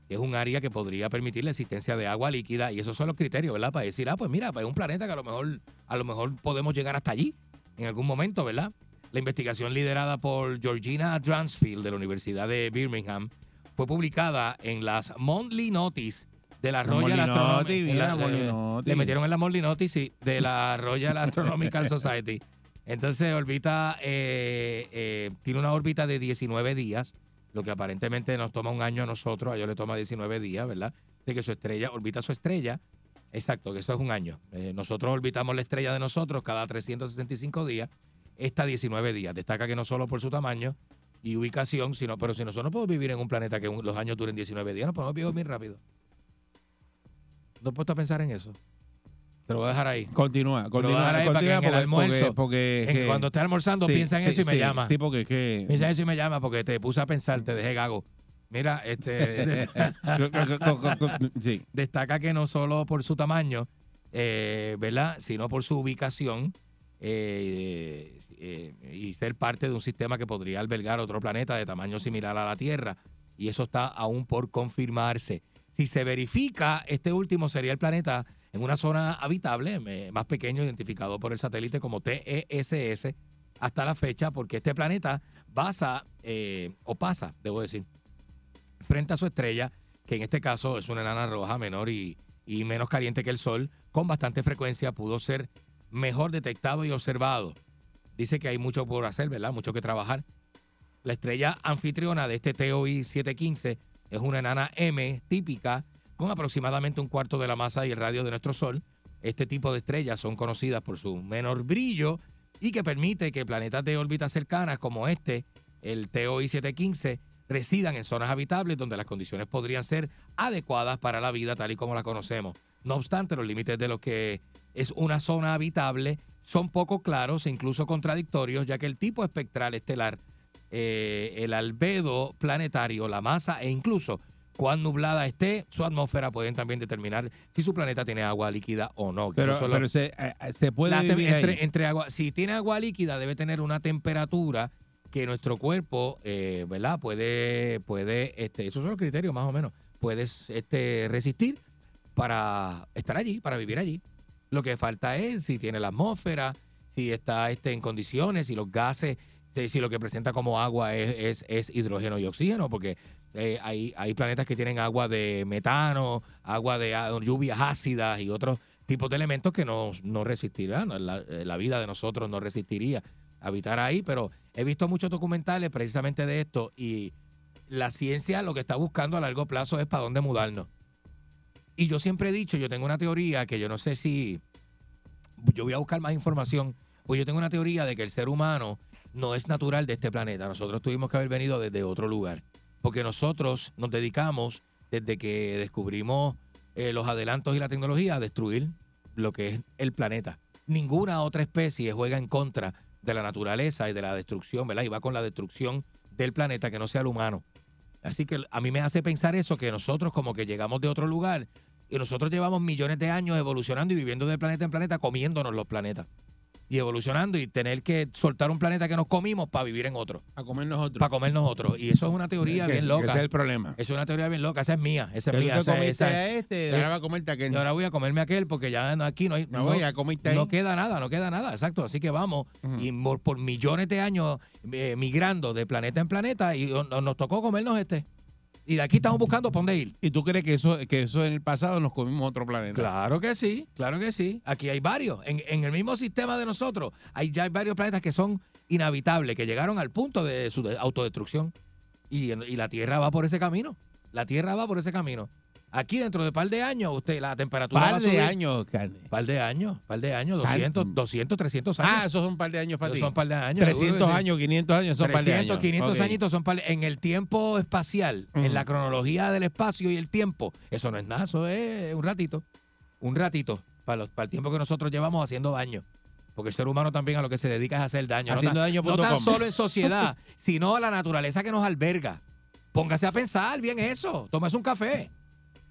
que es un área que podría permitir la existencia de agua líquida. Y esos son los criterios, ¿verdad? Para decir, ah, pues mira, pues es un planeta que a lo mejor, a lo mejor podemos llegar hasta allí en algún momento, ¿verdad? La investigación liderada por Georgina Dransfield de la Universidad de Birmingham fue publicada en las Monthly Notice de la Royal Monthly Astronom- Notice, en mira, la- Monthly Notice. Le metieron en la Monthly Notice, sí, de la Royal Astronomical Society. Entonces, orbita, eh, eh, tiene una órbita de 19 días, lo que aparentemente nos toma un año a nosotros, a ellos le toma 19 días, ¿verdad? De que su estrella, orbita su estrella, exacto, que eso es un año. Eh, nosotros orbitamos la estrella de nosotros cada 365 días, esta 19 días. Destaca que no solo por su tamaño y ubicación, sino, pero si nosotros no podemos vivir en un planeta que un- los años duren 19 días, no podemos vivir bien rápido. ¿No he puesto a pensar en eso? Te lo voy a dejar ahí. Continúa, continúa, ahí para que continúa en el porque- almuerzo, porque- porque es en- que- cuando esté almorzando, Sí, piensa en sí, eso y me llama. Sí, porque que... Piensa en eso y me llama porque te puse a pensar, te dejé gago. Mira, este sí. destaca que no solo por su tamaño, eh, ¿verdad? Sino por su ubicación eh, eh, y ser parte de un sistema que podría albergar otro planeta de tamaño similar a la Tierra. Y eso está aún por confirmarse. Si se verifica, este último sería el planeta en una zona habitable, eh, más pequeño, identificado por el satélite como TESS hasta la fecha, porque este planeta basa, eh, o pasa, debo decir, frente a su estrella, que en este caso es una enana roja menor y, y menos caliente que el Sol, con bastante frecuencia pudo ser mejor detectado y observado. Dice que hay mucho por hacer, ¿verdad? Mucho que trabajar. La estrella anfitriona de este TOI 715 es una enana M típica con aproximadamente un cuarto de la masa y el radio de nuestro Sol. Este tipo de estrellas son conocidas por su menor brillo y que permite que planetas de órbitas cercanas como este, el TOI 715, residan en zonas habitables donde las condiciones podrían ser adecuadas para la vida tal y como la conocemos. No obstante, los límites de lo que es una zona habitable son poco claros e incluso contradictorios, ya que el tipo espectral estelar eh, el albedo planetario, la masa e incluso cuán nublada esté su atmósfera, pueden también determinar si su planeta tiene agua líquida o no. Pero, se, eh, eh, se puede ahí. entre, entre agua, si tiene agua líquida, debe tener una temperatura que nuestro cuerpo, eh, ¿verdad? Puede, puede, este, esos son los criterios más o menos, puedes este, resistir para estar allí, para vivir allí. Lo que falta es si tiene la atmósfera, si está este, en condiciones, si los gases, si, lo que presenta como agua es, es, hidrógeno y oxígeno, porque eh, hay, hay planetas que tienen agua de metano, agua de ah, lluvias ácidas y otros tipos de elementos que no, no resistirán. Eh, la vida de nosotros no resistiría habitar ahí, pero he visto muchos documentales precisamente de esto y la ciencia lo que está buscando a largo plazo es para dónde mudarnos. Y yo siempre he dicho, yo tengo una teoría que yo no sé si, yo voy a buscar más información, pues yo tengo una teoría de que el ser humano no es natural de este planeta. Nosotros tuvimos que haber venido desde otro lugar, porque nosotros nos dedicamos desde que descubrimos eh, los adelantos y la tecnología a destruir lo que es el planeta. Ninguna otra especie juega en contra de la naturaleza y de la destrucción, ¿verdad? Y va con la destrucción del planeta que no sea el humano. Así que a mí me hace pensar eso, que nosotros como que llegamos de otro lugar y nosotros llevamos millones de años evolucionando y viviendo de planeta en planeta, comiéndonos los planetas. Y evolucionando y tener que soltar un planeta que nos comimos para vivir en otro. A comernos otro. Para comernos otro. Y eso es una teoría Que- bien loca. ese es el problema. Es una teoría bien loca. Esa es mía. Esa es mía. esa- comiste esa- a este, Eh, ahora va a comerte aquel. y ahora voy a comerme aquel porque ya no- aquí no hay. Me voy a comerte no queda nada, no queda nada. Exacto. Así que vamos. Y por, por millones de años eh, migrando de planeta en planeta y nos tocó comernos este. Y de aquí estamos buscando por dónde ir. ¿Y tú crees que eso, que eso en el pasado nos comimos otro planeta? Claro que sí, claro que sí. Aquí hay varios. En, en el mismo sistema de nosotros, hay ya hay varios planetas que son inhabitables, que llegaron al punto de su de- autodestrucción. Y, y la Tierra va por ese camino. La Tierra va por ese camino. Aquí dentro de par de años, usted la temperatura va Par de años, carne. Par de años, par de años, Par- 200, 200 300 años. Ah, esos son un par de años para ti. son par de años. 300 seguro que sí. años, 500 años son par de 300, años. 500 Ok. añitos son par- en el tiempo espacial, en la cronología del espacio y el tiempo. Eso no es nada, eso es un ratito. Un ratito para, los- para el tiempo que nosotros llevamos haciendo daño. Porque el ser humano también a lo que se dedica es a hacer daño. No Haciendo tan- daño No tan solo en sociedad, sino a la naturaleza que nos alberga. Póngase a pensar bien eso. Tómese un café.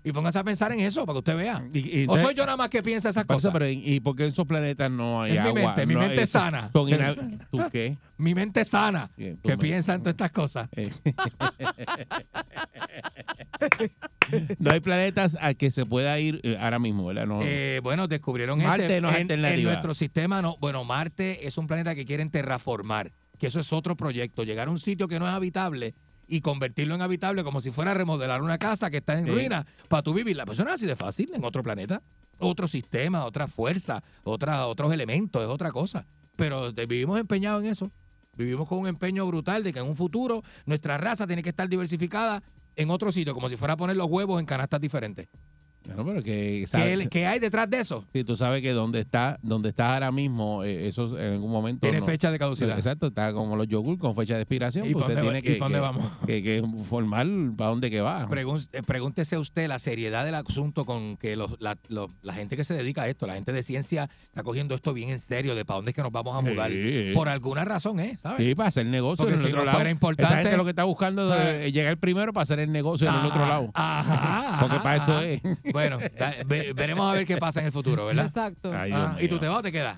Y póngase a pensar en eso para que usted vea. Y- y o soy yo nada más que piensa esas cosas. pero ¿y por qué en esos planetas no hay Es mi agua? mente, mi No, mente eso- sana. son ina- ¿Tú qué? Mi mente sana, Bien, que me- piensa en todas estas cosas. Eh. no hay planetas a que se pueda ir eh, ahora mismo, ¿verdad? No. Eh, bueno, descubrieron Marte este no es en, en nuestro sistema. No, bueno, Marte es un planeta que quieren terraformar, que eso es otro proyecto, llegar a un sitio que no es habitable y convertirlo en habitable como si fuera a remodelar una casa que está en Sí. ruina para tú vivir. La persona es así de fácil en otro planeta, otro sistema, otra fuerza, otra, otros elementos, es otra cosa. Pero de- vivimos empeñados en eso. Vivimos con un empeño brutal de que en un futuro nuestra raza tiene que estar diversificada en otro sitio, como si fuera a poner los huevos en canastas diferentes. Bueno, pero que, ¿Qué, hay detrás de eso? Sí, tú sabes que donde está, donde estás ahora mismo, eh, eso en algún momento. Tiene no- fecha de caducidad. Exacto, está como los yogur con fecha de expiración. ¿Y pues usted tiene que, dónde vamos? Que, que formar para dónde que va. Pregúntese usted la seriedad del asunto con que los- la, los- la gente que se dedica a esto, la gente de ciencia está cogiendo esto bien en serio, de para dónde es que nos vamos a mudar. Sí. Por alguna razón, ¿eh? ¿Sabes? Sí, para hacer negocio Porque en el si otro no lado. fuera importante- Esa gente lo que está buscando es llegar primero para hacer el negocio en el otro lado. ajá, Porque para eso es. Bueno, da- ve- veremos a ver qué pasa en el futuro, ¿verdad? Exacto. Ay, Dios Ah, ¿Y tú mío. te vas o te quedas?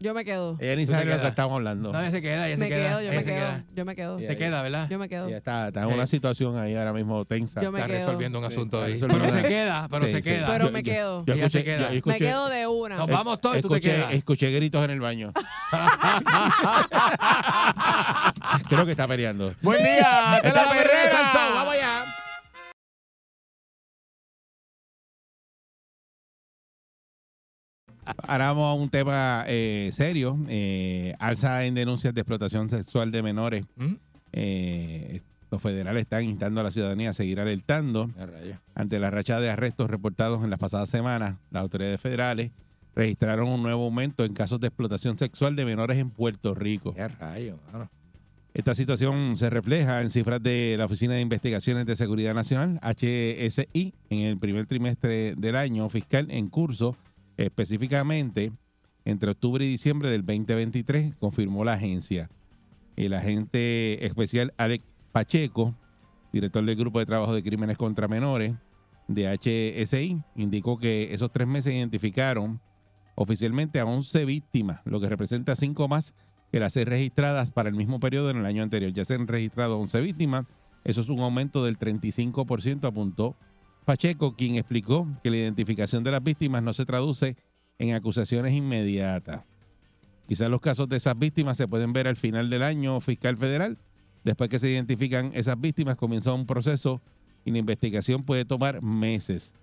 Yo me quedo. Ella ni Tú sabe te de lo que quedas. estamos hablando. No, ella se queda, ella se Me queda. quedo, yo ella me se quedo. queda. Yo me quedo. Te queda, ¿verdad? Yo me quedo. Ella está, está en Eh. una situación ahí ahora mismo tensa. Yo me Está quedo. resolviendo un asunto ahí. resolviendo Pero se una- queda, pero Sí, se sí. queda. Pero me yo- quedo. yo Ella escuché- se queda. yo Me quedo de una. Nos vamos todos y tú te escuché, quedas. escuché gritos en el baño. Creo que está peleando. Buen día, es la perrera. Salsón, Vamos allá. Ahora vamos a un tema eh, serio. Eh, alza en denuncias de explotación sexual de menores. ¿Mm? Eh, los federales están instando a la ciudadanía a seguir alertando. Ante la racha de arrestos reportados en las pasadas semanas, las autoridades federales registraron un nuevo aumento en casos de explotación sexual de menores en Puerto Rico. Qué rayo, mano. Esta situación se refleja en cifras de la Oficina de Investigaciones de Seguridad Nacional, HSI, en el primer trimestre del año fiscal en curso, específicamente entre octubre y diciembre del 2023, confirmó la agencia. El agente especial Alex Pacheco, director del Grupo de Trabajo de Crímenes contra Menores de HSI, indicó que esos tres meses identificaron oficialmente a 11 víctimas, lo que representa cinco más que las seis registradas para el mismo periodo en el año anterior. Ya se han registrado 11 víctimas, eso es un aumento del 35%, apuntó Pacheco, quien explicó que la identificación de las víctimas no se traduce en acusaciones inmediatas. Quizás los casos de esas víctimas se pueden ver al final del año fiscal federal. Después que se identifican esas víctimas, comienza un proceso y la investigación puede tomar meses.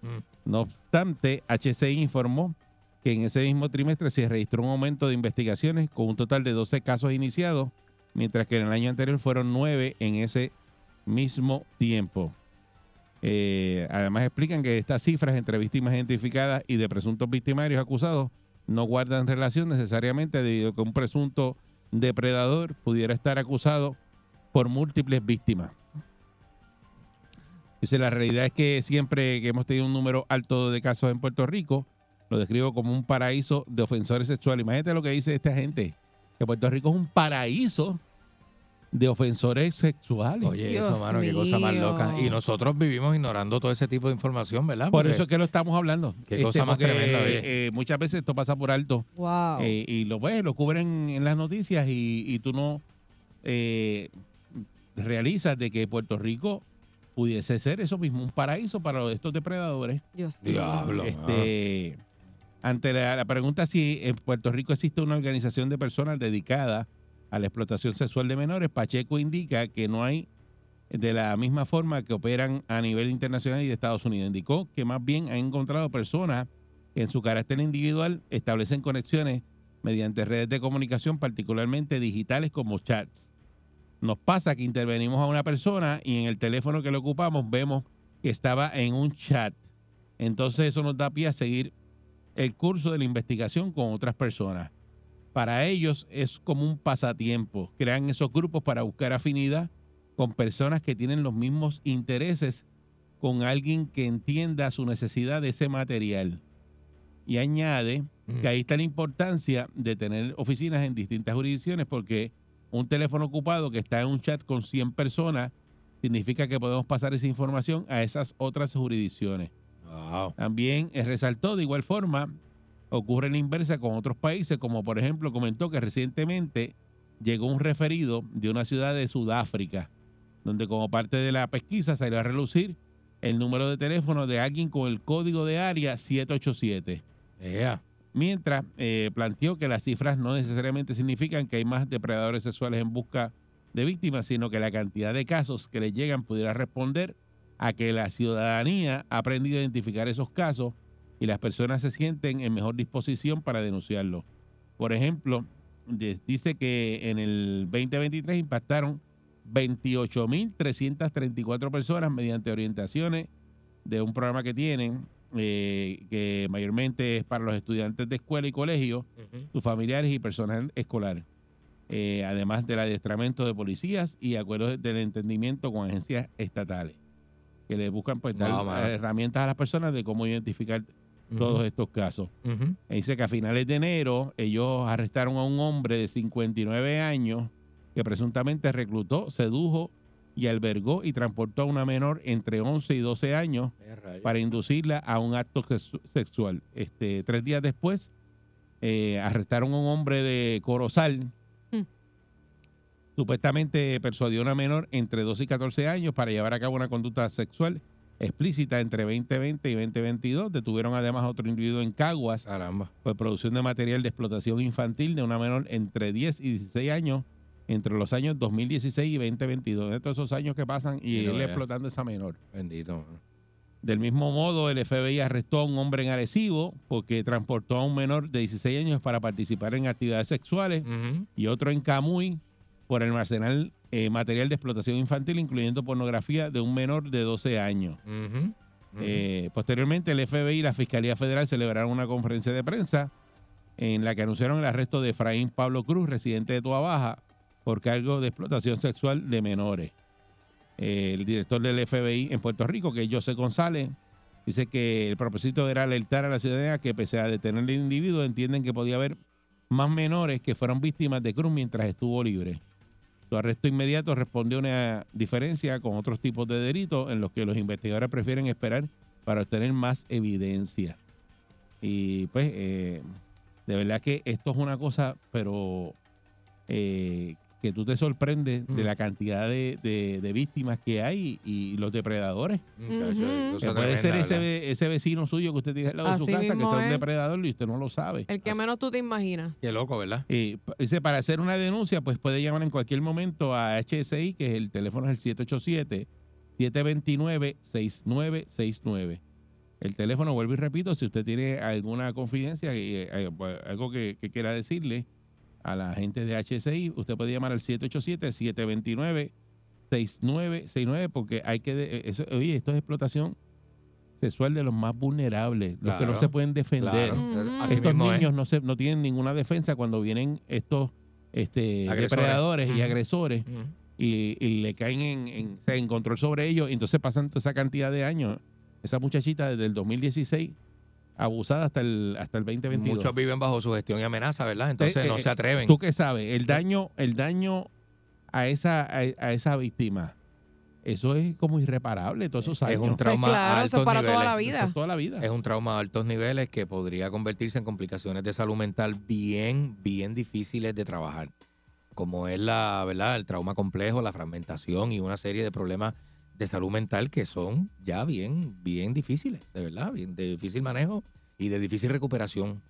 No obstante, HCI informó que en ese mismo trimestre se registró un aumento de investigaciones con un total de 12 casos iniciados, mientras que en el año anterior fueron 9 en ese mismo tiempo. Eh, además explican que estas cifras entre víctimas identificadas y de presuntos victimarios acusados no guardan relación necesariamente debido a que un presunto depredador pudiera estar acusado por múltiples víctimas. Dice, la realidad es que siempre que hemos tenido un número alto de casos en Puerto Rico, lo describo como un paraíso de ofensores sexuales. Imagínate lo que dice esta gente, que Puerto Rico es un paraíso de ofensores sexuales. Oye, eso, mano, qué cosa más loca. Y nosotros vivimos ignorando todo ese tipo de información, ¿verdad? Por Porque- eso es que lo estamos hablando. Qué cosa más porque, tremenda, oye. eh, muchas veces esto pasa por alto. Wow. Eh, y lo ves, lo cubren en las noticias y, y tú no eh, realizas de que Puerto Rico pudiese ser eso mismo, un paraíso para estos depredadores. Dios Diablo, Este, ante la, la pregunta si en Puerto Rico existe una organización de personas dedicada a la explotación sexual de menores, Pacheco indica que no hay de la misma forma que operan a nivel internacional y de Estados Unidos. Indicó que más bien han encontrado personas que en su carácter individual establecen conexiones mediante redes de comunicación, particularmente digitales como chats. Nos pasa que intervenimos a una persona y en el teléfono que le ocupamos vemos que estaba en un chat. Entonces eso nos da pie a seguir el curso de la investigación con otras personas. Para ellos es como un pasatiempo. Crean esos grupos para buscar afinidad con personas que tienen los mismos intereses con alguien que entienda su necesidad de ese material. Y añade que ahí está la importancia de tener oficinas en distintas jurisdicciones porque un teléfono ocupado que está en un chat con 100 personas significa que podemos pasar esa información a esas otras jurisdicciones. También resaltó de igual forma, ocurre la inversa con otros países, como por ejemplo comentó que recientemente llegó un referido de una ciudad de Sudáfrica, donde como parte de la pesquisa salió a relucir el número de teléfono de alguien con el código de área 787. Mientras eh, planteó que las cifras no necesariamente significan que hay más depredadores sexuales en busca de víctimas, sino que la cantidad de casos que le llegan pudiera responder a que la ciudadanía ha aprendido a identificar esos casos y las personas se sienten en mejor disposición para denunciarlo. Por ejemplo, dice que en el 2023 impactaron 28.334 personas mediante orientaciones de un programa que tienen, eh, que mayormente es para los estudiantes de escuela y colegio, sus familiares y personal escolar. Eh, además del adiestramiento de policías y acuerdos del entendimiento con agencias estatales, que le buscan pues, dar No, herramientas a las personas de cómo identificar todos estos casos. Dice que a finales de enero ellos arrestaron a un hombre de 59 años que presuntamente reclutó, sedujo y albergó y transportó a una menor entre 11 y 12 años para inducirla a un acto sexu- sexual. Este, tres días después eh, arrestaron a un hombre de Corozal. Supuestamente persuadió a una menor entre 12 y 14 años para llevar a cabo una conducta sexual explícita entre 2020 y 2022. Detuvieron además a otro individuo en Caguas por producción de material de explotación infantil de una menor entre 10 y 16 años entre los años 2016 y 2022. De todos esos años que pasan y él explotando a esa menor. Bendito. Del mismo modo, el FBI arrestó a un hombre en Arecibo porque transportó a un menor de 16 años para participar en actividades sexuales y otro en Camuy por almacenar eh, material de explotación infantil, incluyendo pornografía de un menor de 12 años. Eh, posteriormente, el FBI y la Fiscalía Federal celebraron una conferencia de prensa en la que anunciaron el arresto de Efraín Pablo Cruz, residente de Toa Baja, por cargo de explotación sexual de menores. Eh, el director del FBI en Puerto Rico, que es José González, dice que el propósito era alertar a la ciudadanía que pese a detener al individuo, entienden que podía haber más menores que fueron víctimas de Cruz mientras estuvo libre. Su arresto inmediato responde a una diferencia con otros tipos de delitos en los que los investigadores prefieren esperar para obtener más evidencia. Y pues, eh, de verdad que esto es una cosa, pero eh, que tú te sorprendes de Mm. la cantidad de, de- de víctimas que hay y, los depredadores. Que puede ser ese, vecino suyo que usted tiene al lado de su casa, que sea un depredador y usted no lo sabe. El que menos tú te imaginas. Qué loco, ¿verdad? Y dice, para hacer una denuncia, pues puede llamar en cualquier momento a HSI, que es el teléfono es el 787-729-6969. El teléfono, vuelvo y repito, si usted tiene alguna confidencia, y, eh, pues, algo que, que quiera decirle a la gente de HSI, usted puede llamar al 787-729-6969, porque hay que, eso, oye, esto es explotación sexual de los más vulnerables, los que no se pueden defender. claro. Estos mismo niños no, se, no tienen ninguna defensa cuando vienen estos este, Agresores. depredadores y agresores y, y le caen en, en, en control sobre ellos. Y entonces pasan toda esa cantidad de años. Esa muchachita desde el 2016 abusada hasta el, hasta el 2022. Muchos viven bajo su gestión y amenaza, ¿verdad? Entonces Eh, no eh, se atreven. ¿Tú qué sabes? El daño, el daño a esa, a, a esa víctima, eso es como irreparable, todos esos años. Es un trauma Pues claro, a eso altos es para toda niveles. la vida. Eso es toda la vida. Es un trauma a altos niveles que podría convertirse en complicaciones de salud mental bien, bien difíciles de trabajar. Como es la, ¿verdad? El trauma complejo, la fragmentación y una serie de problemas de salud mental que son ya bien, bien difíciles, de verdad, bien de difícil manejo y de difícil recuperación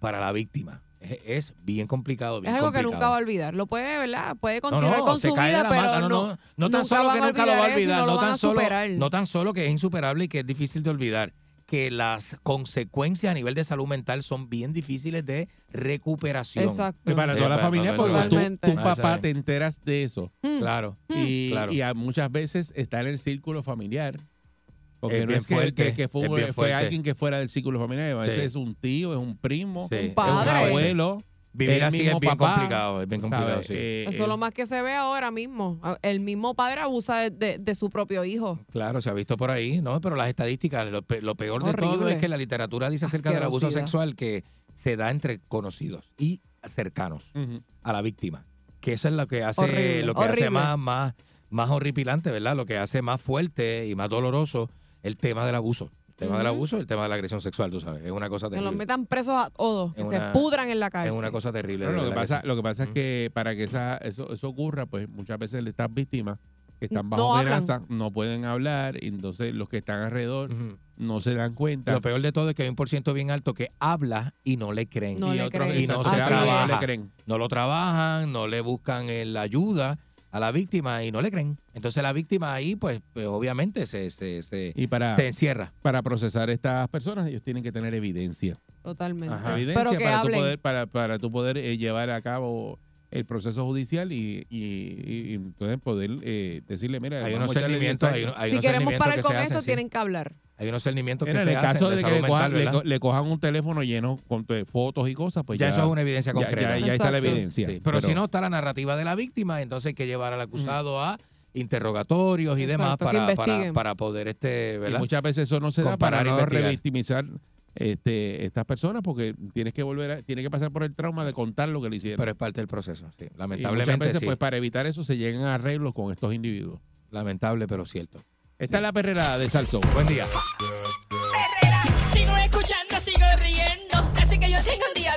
para la víctima. Es, es bien complicado, bien Es algo que nunca va a olvidar. Lo puede, ¿verdad? Puede No, continuar no, con se su cae de vida, la pero no, no, no tan solo que nunca lo va a olvidar no no tan solo, no tan solo que es insuperable y que es difícil de olvidar, que las consecuencias a nivel de salud mental son bien difíciles de recuperación. Exacto. Y para toda la para- familia, porque tú, tu Ah, papá te enteras de eso. Mm. Claro. Y, Claro. y a muchas veces está en el círculo familiar. Porque Es no es que, fuerte, que- que fue, es alguien que fuera del círculo familiar. A veces Sí. es un tío, es un primo, Sí. Un es un padre. abuelo. Vivir el así mismo es bien papá, complicado, es bien complicado. Eh, Eso es lo más que se ve ahora mismo. El mismo padre abusa de, de- de su propio hijo. Claro, se ha visto por ahí, ¿no? Pero las estadísticas, lo, lo peor de todo es que la literatura dice acerca del abuso sexual que se da entre conocidos y cercanos a la víctima. Que eso es lo que hace, Horrible, lo que hace más, más, más horripilante, ¿verdad? Lo que hace más fuerte y más doloroso el tema del abuso. El tema del abuso y el tema de la agresión sexual, tú sabes. Es una cosa Que los terrible. metan presos a todos. Que Es se una- pudran en la Es cárcel. una cosa terrible. Lo, que pasa, sí. lo que pasa es que para que esa, eso, eso ocurra, pues muchas veces estas víctimas que están No bajo hablan. amenaza no pueden hablar, y entonces los que están alrededor no se dan cuenta. Lo peor de todo es que hay un por ciento bien alto que habla y no le creen. No y le otros creen. y no se hablan, no trabaja. le creen. no lo trabajan, no le buscan eh, la ayuda a la víctima y no le creen. Entonces la víctima ahí, pues, pues, obviamente se, se, se, Y para, se encierra. para procesar estas personas, ellos tienen que tener evidencia. Totalmente. Ajá. evidencia Pero que para, tú hablen. poder, para, para tú poder eh, llevar a cabo el proceso judicial y, y, y- entonces poder eh, decirle, mira, Hay unos cernimientos, 10 hay, años. unos- hay Si unos queremos parar que con esto, hacen, sí. tienen que hablar. Hay unos cernimientos que en se el hacen caso de que le, cojan, mental, le ¿verdad? co- le cojan un teléfono lleno con eh, fotos y cosas, pues ya, ya, eso es una evidencia concreta. ya- ya está la evidencia. Sí, pero, si no está la narrativa de la víctima, entonces hay que llevar al acusado a interrogatorios y demás Exacto, para, para, para poder este, Y ¿verdad? muchas veces eso no se da para e no revictimizar este, estas personas porque tienes que volver a, tienes que pasar por el trauma de contar lo que le hicieron. Pero es parte del proceso, sí. y muchas Lamentablemente veces, sí. pues para evitar eso, se llegan a arreglos con estos individuos. Lamentable, pero cierto. Esta es la perrera de Salso. Buen día. Sigo escuchando, sigo riendo. Así que yo tengo un día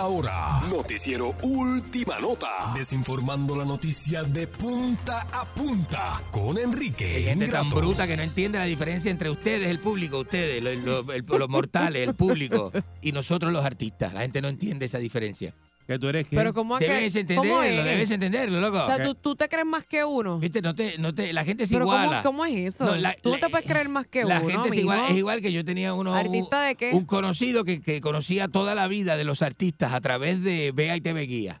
ahora, noticiero Última Nota, desinformando la noticia de punta a punta con Enrique Hay gente tan bruta que no entiende la diferencia entre ustedes, el público, ustedes, los mortales, el público, y nosotros los artistas. La gente no entiende esa diferencia. Que tú eres que. Pero ¿cómo es que- Debes cómo entenderlo, es? debes entenderlo, loco. O sea, ¿tú, tú te crees más que uno. Viste, no te, no te, la gente se Pero ¿cómo, iguala. cómo es eso? No, la- tú no la- te puedes creer más que la uno, gente es igual, es igual que yo tenía uno, ¿Artista de qué? un conocido que, que conocía toda la vida de los artistas a través de Vea y TV Guía.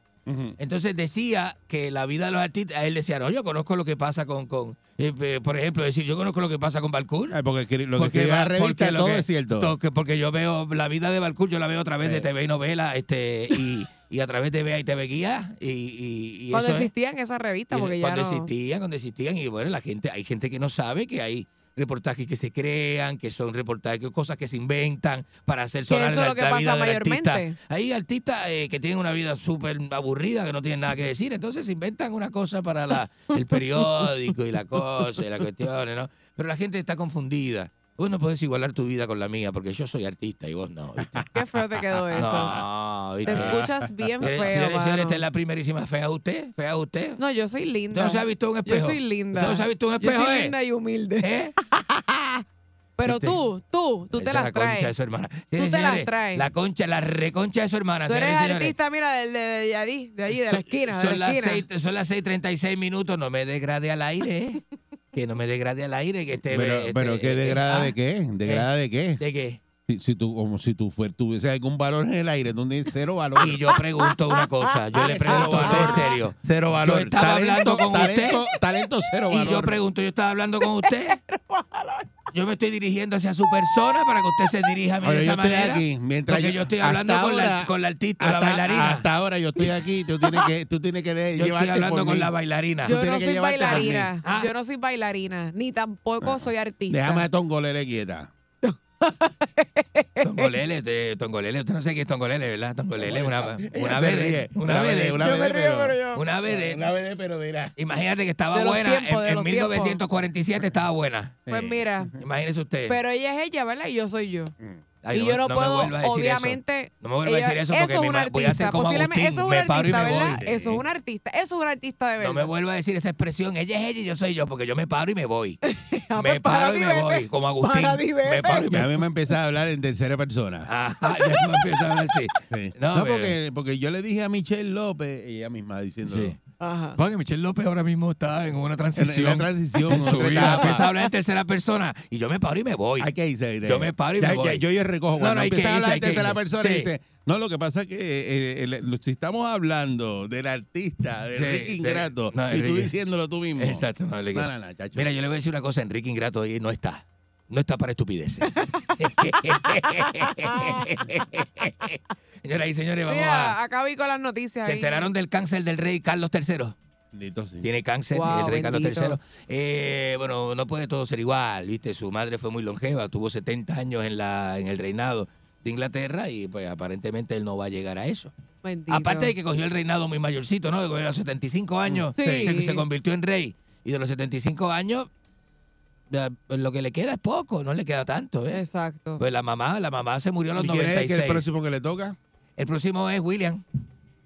Entonces decía que la vida de los artistas, a él decía, no, yo conozco lo que pasa con, con eh, eh, por ejemplo, decir, yo conozco lo que pasa con Balcour. Porque escri- lo que escribe la va- revista, porque lo todo que- es cierto. to- que- porque yo veo la vida de Balcour, yo la veo a través de Eh. TV y novela, este, y, y a través de Vea y TV Guía. Y, y- y Cuando es- existían esas revistas, porque ya cuando no... existían, cuando existían, y bueno, la gente, hay gente que no sabe que hay reportajes que se crean, que son reportajes, que cosas que se inventan para hacer sonar eso es la, lo que la pasa vida del artista. mayormente. Hay artistas eh, que tienen una vida súper aburrida, que no tienen nada que decir, entonces se inventan una cosa para la, el periódico y la cosa y las cuestiones, ¿no? Pero la gente está confundida. Vos no podés igualar tu vida con la mía, porque yo soy artista y vos no. ¿viste? Qué feo te quedó eso. No, te escuchas bien Eh, feo, Señores, señores, esta es la primerísima. ¿Fea usted? ¿Fea usted? No, yo soy linda. ¿Usted no se ha visto un espejo? Yo soy linda. ¿Usted no se ha visto un espejo, Yo soy eh? linda y humilde. ¿Eh? Pero ¿Viste? tú, tú, tú te Esa las la concha de traes. su hermana. Tú Señores, te las traes. La concha, la reconcha de su hermana. Tú eres señores, señores. artista, mira, del- de, de, de allí, de allí, de la esquina, de Son la las, esquina. seis, son las 6:36 minutos. No me degrade al aire, ¿eh? que no me degrade al aire. Que este, Pero, este, pero ¿qué eh, degrada ah, de qué? ¿Degrada de qué? ¿De qué? Si, si tú, como si tú fuer, tuviese algún valor en el aire, tienes cero valor. Y yo pregunto una cosa. Yo le pregunto a usted en serio. Cero valor. Yo estaba hablando con talento, usted. talento cero valor. Y yo pregunto, yo estaba hablando con usted. Yo me estoy dirigiendo hacia su persona para que usted se dirija a mí Oye, de yo esa estoy manera. aquí, mientras porque yo- yo estoy hablando con, la, con la artista, la hasta, bailarina. Hasta ahora yo estoy aquí, tú tienes que, tú tienes que de- Yo llevarte estoy hablando con mí. la bailarina. Tú Yo no tienes que soy bailarina. Ah. Yo no soy bailarina, ni tampoco soy artista. Déjame a Tongolele quieta. Tongolele, te- Tongolele, usted no sé qué es Tongolele, ¿verdad? Tongolele, una, una ríe. una vez, una río, pero- una vez, Una vez, pero mira. imagínate que estaba buena, tiempos, en, en los tiempos. 1947 estaba buena. Pues mira, Imagínese usted. pero ella es ella, ¿verdad? Y yo soy yo. Ay, y no yo no, puedo, obviamente. No me vuelva a decir eso porque es me un ma- voy a hacer artista, como posiblemente. Agustín, Eso es un me paro y artista, me ¿verdad? voy. Eso es un artista. Eso es un artista de verdad. No me vuelva a decir esa expresión, ella es ella y yo soy yo, porque yo me paro y me voy. Me paro y me vete. voy, como Agustín. Me paro y me Ya a voy. mí me empezaba a hablar en tercera persona. Ajá, ya me empieza a hablar así. Sí. No, porque, porque yo le dije a Michelle López, ella misma diciéndolo. Sí. Ajá. Porque Michelle López ahora mismo está en una transición. en la transición, en su vida. Empieza a hablar en tercera persona y yo me paro y me voy. Hay que irse. Yo me paro y ya, me voy. yo ya recojo. No, Cuando no, empieza a hablar en tercera persona, Sí. dice, no, lo que pasa es que eh, el- si estamos hablando del artista, de Sí, Enrique de- Ingrato, no, y tú diciéndolo tú mismo. Exacto, no, le- No, no, no, chacho. Mira, yo le voy a decir una cosa, Enrique Ingrato ahí no está. No está para estupideces. Señoras y señores, vamos Mira, a... acá vi con las noticias. ¿Se ahí. enteraron del cáncer del rey Carlos III? Bendito sí. Tiene cáncer Wow, el rey Carlos. III. Eh, bueno, no puede todo ser igual, ¿viste? Su madre fue muy longeva, tuvo 70 años en, la, en el reinado de Inglaterra y pues aparentemente él no va a llegar a eso. Bendito. Aparte de que cogió el reinado muy mayorcito, ¿no? De los 75 años, Sí. que se convirtió en rey. Y de los 75 años, lo que le queda es poco, no le queda tanto, ¿eh? Exacto. Pues la mamá, la mamá se murió a los ¿Y quién es el, 96. próximo que le toca? El próximo es William.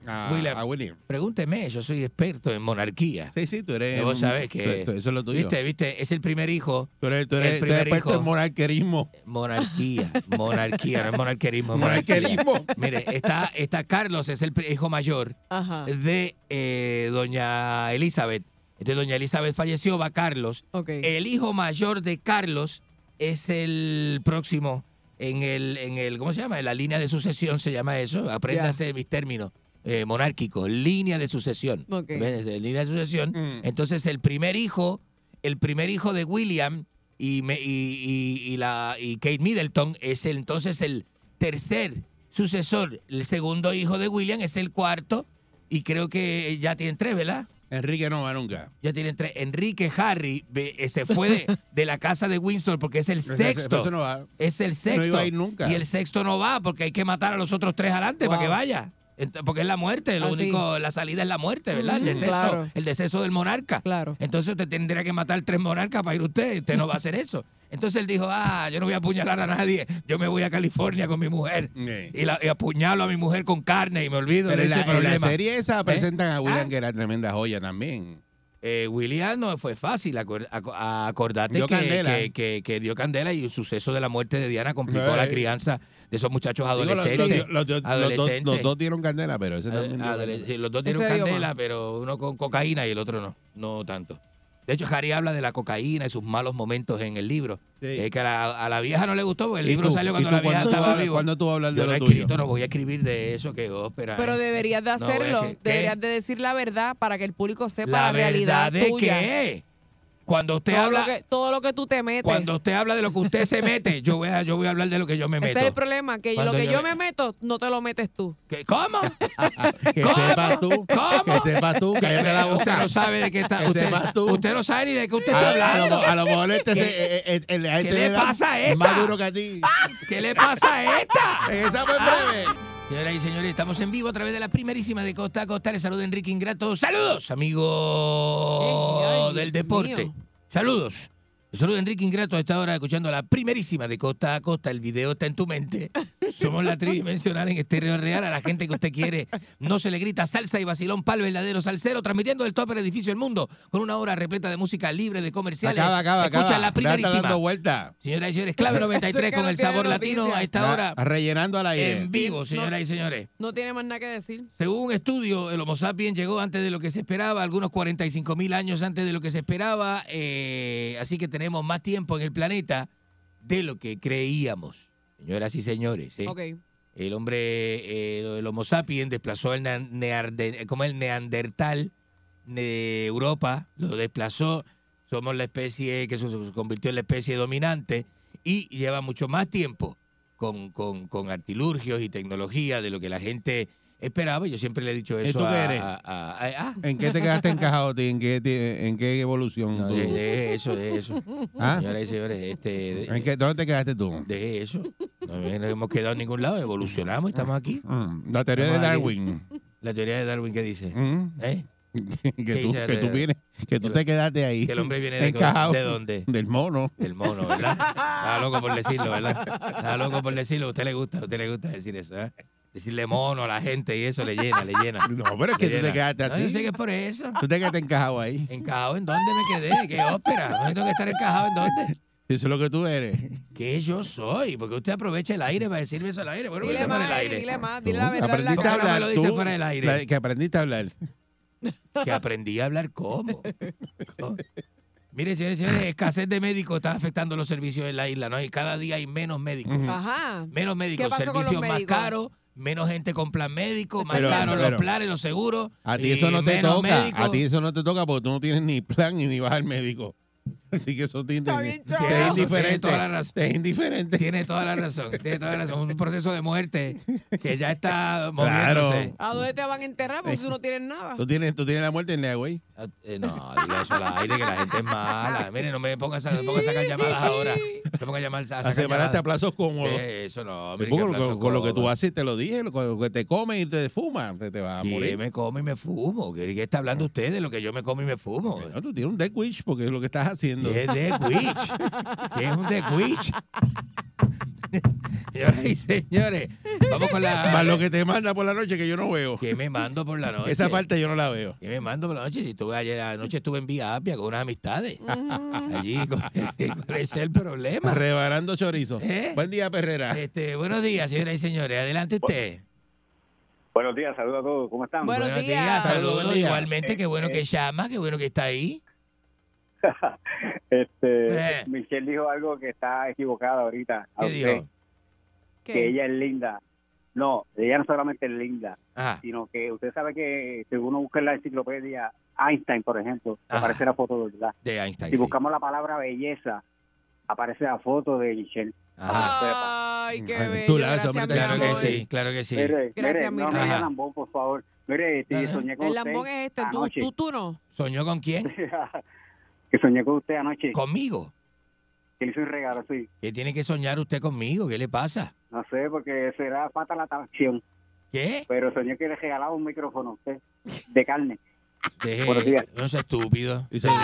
A, William. a William. Pregúnteme, yo soy experto en monarquía. Sí, sí, tú eres. Vos sabés que- tú- Eso es lo tuyo. ¿Viste? ¿Viste? Es el primer hijo. Tú eres, tú el tú primer eres experto hijo. en monarquerismo. Monarquía, monarquía, no es monarquerismo. Monarquerismo. Mire, está, está Carlos, es el hijo mayor Ajá. de eh, doña Elizabeth. Entonces, doña Elizabeth falleció, va Carlos. El hijo mayor de Carlos es el próximo en el, en el, ¿cómo se llama? En la línea de sucesión se llama eso. Apréndase mis términos eh, monárquicos. Línea de sucesión. Línea de sucesión. Mm. Entonces, el primer hijo, el primer hijo de William y, me- y, y- y la, y Kate Middleton es el, entonces el tercer sucesor. El segundo hijo de William es el cuarto. Y creo que ya tienen tres, ¿verdad? Enrique no va nunca. Ya tienen tres. Enrique Harry ve- eh, se fue de, de la casa de Windsor porque es el sexto. ese no va. Es el sexto. iba a ir nunca. Y el sexto no va porque hay que matar a los otros tres adelante para que vaya. Porque es la muerte, lo Ah, sí. único, la salida es la muerte, ¿verdad? el deceso, claro. el deceso del monarca. Claro. Entonces usted tendría que matar tres monarcas para ir usted, usted no va a hacer eso. Entonces él dijo, ah, yo no voy a apuñalar a nadie, yo me voy a California con mi mujer Sí. y, la- y apuñalo a mi mujer con carne y me olvido Pero de en ese la, en la problema. serie esa presentan a William, Ah. que era tremenda joya también. eh, William no fue fácil. Acor- aco- acordate Dio que, que, que- que dio candela y el suceso de la muerte de Diana complicó Eh. la crianza de esos muchachos Digo, los- adolescentes. los- los- los- los dos- adolescentes. los dos dieron candela, pero ese Eh, también. sí, los dos dieron Ese candela, pero uno con cocaína y el otro no, no tanto. De hecho, Harry habla de la cocaína y sus malos momentos en el libro. Es que a la, a la vieja no le gustó porque el ¿Y libro tú? salió ¿Y cuando tú la vieja estaba hablas- viva. cuándo tú vas a hablar de Yo no lo he tuyo? escrito, no voy a escribir de eso, que ópera. Pero eh. deberías de No, es hacerlo. deberías de decir la verdad para que el público sepa ¿La la, realidad verdad de tuya. qué? Cuando usted todo, habla... lo que, todo lo que tú te metes. Cuando usted habla de lo que usted se mete, yo voy a, yo voy a hablar de lo que yo me Ese meto. es el problema, que Cuando lo que yo yo me- me meto, no te lo metes tú. ¿Qué? ¿Cómo? Que ¿Cómo? sepas tú. ¿Cómo? Que sepas tú. Cállate la boca. Usted no sabe de qué está. Que Usted, sepas tú. usted no sabe ni de qué usted A, está a lo, hablando. a lo mejor este ¿Qué- se, eh, eh, eh, a ¿Qué este le da pasa a más esta? duro que a ti. ¿Qué le pasa a esta? Esa fue breve. Señoras y señores, estamos en vivo a través de la primerísima de Costa a Costa. Les saluda Enrique Ingrato. Saludos, amigo Ay, del deporte. mío. Saludos. Les saluda Enrique Ingrato a esta hora escuchando la primerísima de Costa a Costa. El video está en tu mente. Somos la tridimensional en estéreo real. A la gente que usted quiere no se le grita salsa y vacilón pal verdadero salsero, transmitiendo del top edificio del mundo con una hora repleta de música libre de comerciales. Acaba, acaba, Escucha acaba. la primerísima. dando vuelta. Señoras y señores, clave Eso 93 es que con no el sabor noticia. latino a esta Ya, hora. rellenando al aire. En vivo, señoras y señores. No tiene más nada que decir. Según un estudio, el Homo sapiens llegó antes de lo que se esperaba, algunos 45 mil años antes de lo que se esperaba, eh, así que tenemos más tiempo en el planeta de lo que creíamos. Señoras y señores, ¿eh? Ok. el hombre, eh, el Homo sapiens desplazó el, na- nearde- como el neandertal de Europa, lo desplazó, somos la especie que se se convirtió en la especie dominante y lleva mucho más tiempo con, con, con artilurgios y tecnología de lo que la gente esperaba. Yo siempre le he dicho ¿Y eso tú qué a- eres? a- a- a- ah, ¿En qué te quedaste encajado? ¿En qué, te- en qué evolución? no, tú? de, de eso, de eso. ¿Ah? Señoras y señores, este, de- ¿En qué, ¿Dónde te quedaste tú? de eso. No, no hemos quedado en ningún lado, evolucionamos, estamos aquí. Mm, La teoría de Estamos aquí. Darwin. La teoría de Darwin, ¿qué dice? Mm, ¿Eh? que, tú, que tú vienes, que tú te quedaste ahí. que el hombre viene de- encajado. ¿de dónde? Del mono. El mono, ¿verdad? Estaba loco por decirlo, ¿verdad? Estaba loco por decirlo. A usted le gusta, a usted le gusta decir eso, ¿eh? Decirle mono a la gente y eso le llena, le llena. No, pero es que tú te quedaste No, yo así. sé que es por eso. Tú te quedaste encajado ahí. ¿Encajado en dónde me quedé? ¿Qué ópera? ¿No tengo que estar encajado en dónde? Eso es lo que tú eres. ¿Qué yo soy? Porque usted aprovecha el aire para decirme eso al aire. Bueno, Dile por más, el aire. dile más, dile la verdad. la aprendiste a hablar. lo dice tú, fuera del aire. la- que aprendiste a hablar. Que aprendí a hablar cómo. ¿Cómo? Mire, señores y señores, escasez de médicos está afectando los servicios en la isla, ¿no? Y cada día hay menos médicos. Ajá. Menos médicos, ¿Qué pasó con los servicios más médicos? caros, menos gente con plan médico, más Pero- caros los planes, los seguros. A ti eso no te toca. médicos. A ti eso no te toca porque tú no tienes ni plan ni vas al médico. Así que eso te, Está te- bien, te chavo. es Tiene indiferente. toda la razón. Te es indiferente. Tiene toda la razón, tiene toda la razón. Un proceso de muerte que ya está moviéndose. Claro. ¿A dónde te van a enterrar? Porque si no tienes nada. Tú tienes, tú tienes la muerte en la güey. Ah, eh, no, diga eso al aire, que la gente es mala. Mire, no me pongas a, me pongas a sacar llamadas ahora. No me pongas a llamar a A sacar separarte a plazos cómodos. Eh, Eso no, mire, Con, con- con lo que tú haces, te lo dije, que- lo que te comes y te fumas, te, te vas a morir. me como y me fumo. ¿Qué, qué está hablando usted de lo que yo me como y me fumo? No, tú tienes un death wish porque es lo que estás haciendo. ¿Qué es Death Witch? ¿Qué es un Death Witch? Señoras y señores, vamos con la... Más lo que te manda por la noche que yo no veo. ¿Qué me mando por la noche? Esa parte yo no la veo. ¿Qué me mando por la noche? Si estuve ayer anoche estuve en Vía Apia con unas amistades. Allí, ¿cuál es el problema? Rebarando chorizo. ¿Eh? Buen día, Perrera. Este, buenos días, señoras y señores. Adelante usted. Buenos días, saludos a todos. ¿Cómo están? Buenos días. Saludos. Buen día. Igualmente, qué bueno que llama, qué bueno que está ahí. Este, Eh. Michelle dijo algo que está equivocada ahorita. ¿Qué dijo? Que ¿Qué? ella es linda. No, ella no solamente es linda, Ajá. sino que usted sabe que si uno busca en la enciclopedia Einstein, por ejemplo, Ajá. aparece la foto de verdad. De Einstein. Si sí. buscamos la palabra belleza, aparece la foto de Michelle. Ajá. Ay, qué bello. chula, Gracias, hombre, mi Claro que sí, claro que sí. Mire, Gracias, mire, no mi me Ajá. diga lambón, por favor. Mire, este, soñé con El usted lambón es este. Tú, tú, tú no. ¿Soñó con quién? que soñé con usted anoche. Conmigo. Que le hice un regalo, sí. ¿Qué tiene que soñar usted conmigo? ¿Qué le pasa? No sé, porque será falta la atracción. ¿Qué? Pero soñé que le regalaba un micrófono a usted de carne. Deje, Buenos días. no sea estúpido, señor.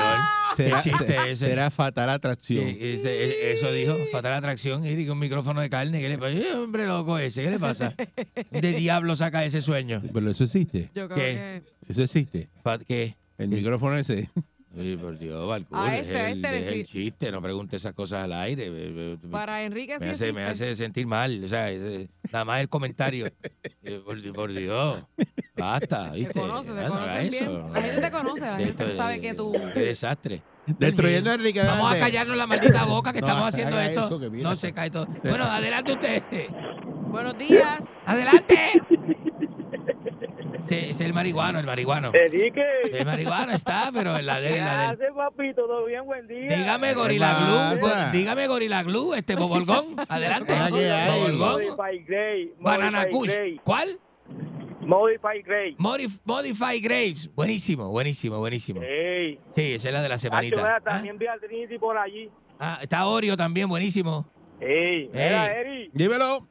Será, ¿Qué chiste se- ese? será fatal atracción. ¿Qué- ese- e- eso dijo, fatal atracción, y con un micrófono de carne. ¿Qué le pasa? Eh, hombre loco ese, ¿qué le pasa? ¿De diablo saca ese sueño? Pero eso existe. Yo creo ¿Qué? que. Eso existe. ¿Qué? El micrófono ese. Ay, por Dios, Balcour, A deje este, el, este deje el sí. chiste, no pregunte esas cosas al aire. Para Enrique sí me hace, me existe. hace sentir mal, o sea, nada más el comentario. Eh, por, por Dios, basta, ¿viste? Te conoce, te Ah, no haga conocen bien. eso. La gente te conoce, la De gente esto, sabe de- que tú... Qué desastre. Destruyendo a Enrique. Vamos a callarnos la maldita boca que No, estamos haciendo esto. eso, que mira. no se cae todo. Bueno, adelante usted. Buenos días. Adelante. Sí, es el marihuano, el marihuano. Enrique. El marihuano está, pero en la de en la del- Gracias, papi. Todo bien, buen día. Dígame Gorila Glue, go- dígame Gorila Glue, este bobolgón. Adelante. Ah, ¿qué? Bobolgón. Modify Grey. Banana Kush. ¿Cuál? Modify Grey. Modif- Modify Grapes. Buenísimo, buenísimo, buenísimo. Ey. Sí, esa es la de la semanita. Ah, también vi al Trinity por allí. ah, está Oreo también, buenísimo. Ey, mira, Ey. Eri. Dímelo.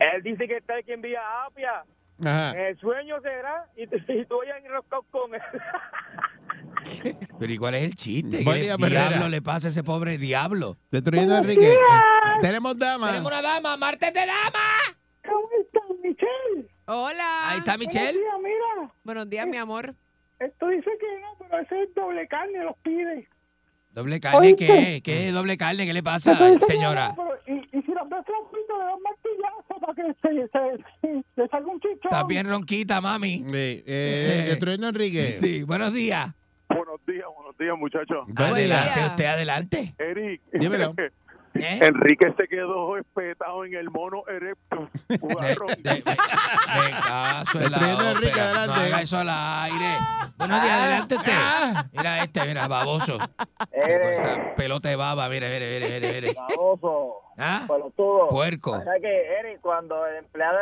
Él dice que está aquí en Vía Apia. Ajá. El sueño será. Y, tú- y tú vayas enroscado con él. Pero ¿y cuál es el chiste? ¿Qué día, le pasa a ese pobre diablo? Destruyendo a Enrique. Tenemos dama. Tenemos una dama, martes de dama. ¿Cómo estás, Michelle? Hola. Ahí está Michelle. Mira, mira. Buenos días, mi amor. Esto dice que no, pero ese es doble carne, los pide. ¿Doble carne qué? ¿Qué es doble carne? ¿Qué le pasa, señora? Pero, y, y si los ves tranquilos, le dan martillazo para que se, se, se, salga un chichón. Está bien ronquita, mami. Sí, eh, a Enrique. Sí, buenos días. Buenos días, buenos días, muchachos. Adelante, usted adelante. Eric, Dímelo. ¿Eh? Enrique se quedó espetado en el mono erectus. Jugarro. De- la Enrique. No adelante. haga eso al aire. Buenos días, adelante usted. Mira este, mira, baboso. Esa pelota de baba, mire, mire, mire, mire, mire. Baboso, ¿Ah? pelotudo. Puerco. O sea que, Eric, cuando el empleado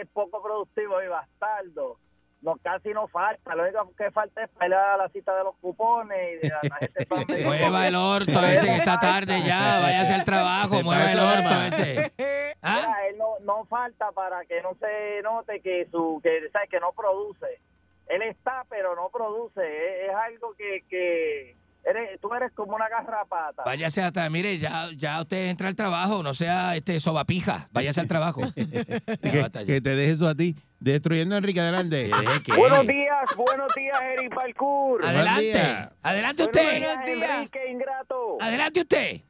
es poco productivo y bastardo, no, casi no falta. Lo único que falta es pelear a la cita de los cupones y de la familia. Mueva el orto ese que está tarde ya, váyase al trabajo, ¿Qué mueva el orto ese. ¿Ah? Mira, él no, no falta para que no se note que su que sabes que no produce. Él está, pero no produce. Es, es algo que, que eres, tú eres como una garrapata. Váyase atrás, mire, ya, ya usted entra al trabajo, no sea este sobapija, váyase al trabajo. Que, que te deje eso a ti. Destruyendo a Enrique, adelante. ¿Qué, qué? Buenos días, buenos días, Eric Parkour. Adelante, adelante usted, Buenos días. Enrique Ingrato. adelante usted.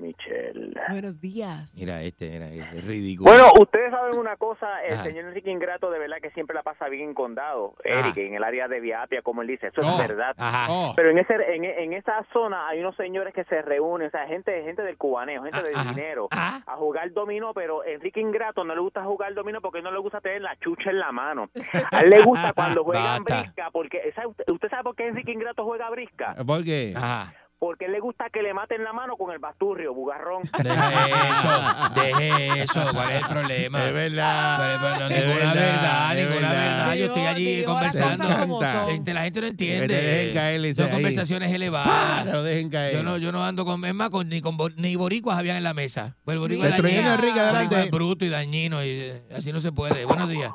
Michelle. Buenos días. Mira este, mira, es ridículo. Bueno, ustedes saben una cosa, el Ajá. señor Enrique Ingrato de verdad que siempre la pasa bien en condado. Eric, en el área de Viapia, como él dice, eso Oh. es verdad. Ajá. Oh. Pero en ese en, en esa zona hay unos señores que se reúnen, o sea, gente gente del cubaneo, gente Ah, del dinero, Ajá. a jugar dominó, pero Enrique Ingrato no le gusta jugar dominó porque no le gusta tener la chucha en la mano. A él le gusta cuando juegan brisca, porque ¿sabe usted, ¿usted sabe por qué Enrique Ingrato juega brisca? ¿Por qué? Ajá. Porque él le gusta que le maten la mano con el basturrio, bugarrón. Deje eso, deje eso, ¿cuál es el problema? Es verdad. Pero, pero, no, Es ninguna verdad, verdad, es ninguna verdad. verdad. Yo estoy allí digo conversando. Gente, la gente no entiende. dejen caer, dice Son ahí. conversaciones elevadas. Dejen caer. Yo no, yo no ando con, es más, con- ni, con, ni boricuas habían en la mesa. Pues el boricua es dañino. Enrique, adelante. es bruto y dañino y eh, así no se puede. Buenos días.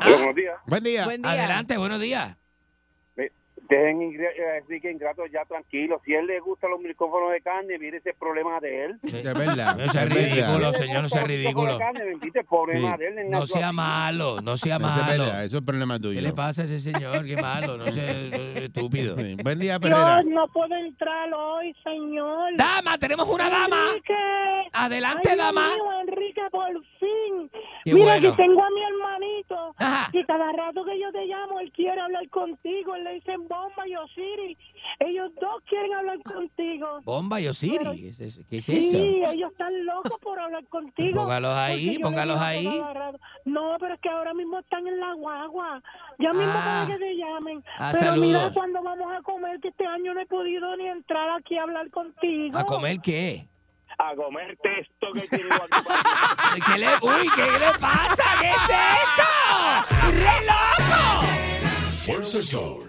Buenos días. Buen día. Buen día. Adelante, buenos días. Dejen a Enrique Ingrato ya tranquilo. Si a él le gustan los micrófonos de carne, mire ese problema de él. Es verdad. No sea es verdad. ridículo, señor, no sea ridículo. De carne, bendito, el problema Sí. de él. es No sea malo, no sea malo. eso es problema tuyo. ¿Qué le pasa a ese señor? Qué malo, no sea eh, estúpido. Sí. Buen día, Perrera. Dios no puedo entrar hoy, señor. Dama, tenemos una dama. Enrique. Adelante, Ay, dama. mío, Enrique, por fin. Qué Mira, bueno. que tengo a mi hermanito. Ajá. Y cada rato que yo te llamo, él quiere hablar contigo. Él le dicen Bomba y Osiris. Ellos dos quieren hablar contigo. Bomba y Osiris. ¿Qué es eso? ¿Qué es eso? Sí, ellos están locos por hablar contigo. Póngalos ahí, póngalos ahí. No, pero es que ahora mismo están en la guagua. Ya mismo Ah. para que te llamen. Ah, pero mira saludos. cuando vamos a comer, que este año no he podido ni entrar aquí a hablar contigo. ¿A comer qué? A comer texto que tiene aquí. ¿Qué le, uy, ¿qué le pasa? ¿Qué es esto? ¡Re loco! Fuerza el Sol.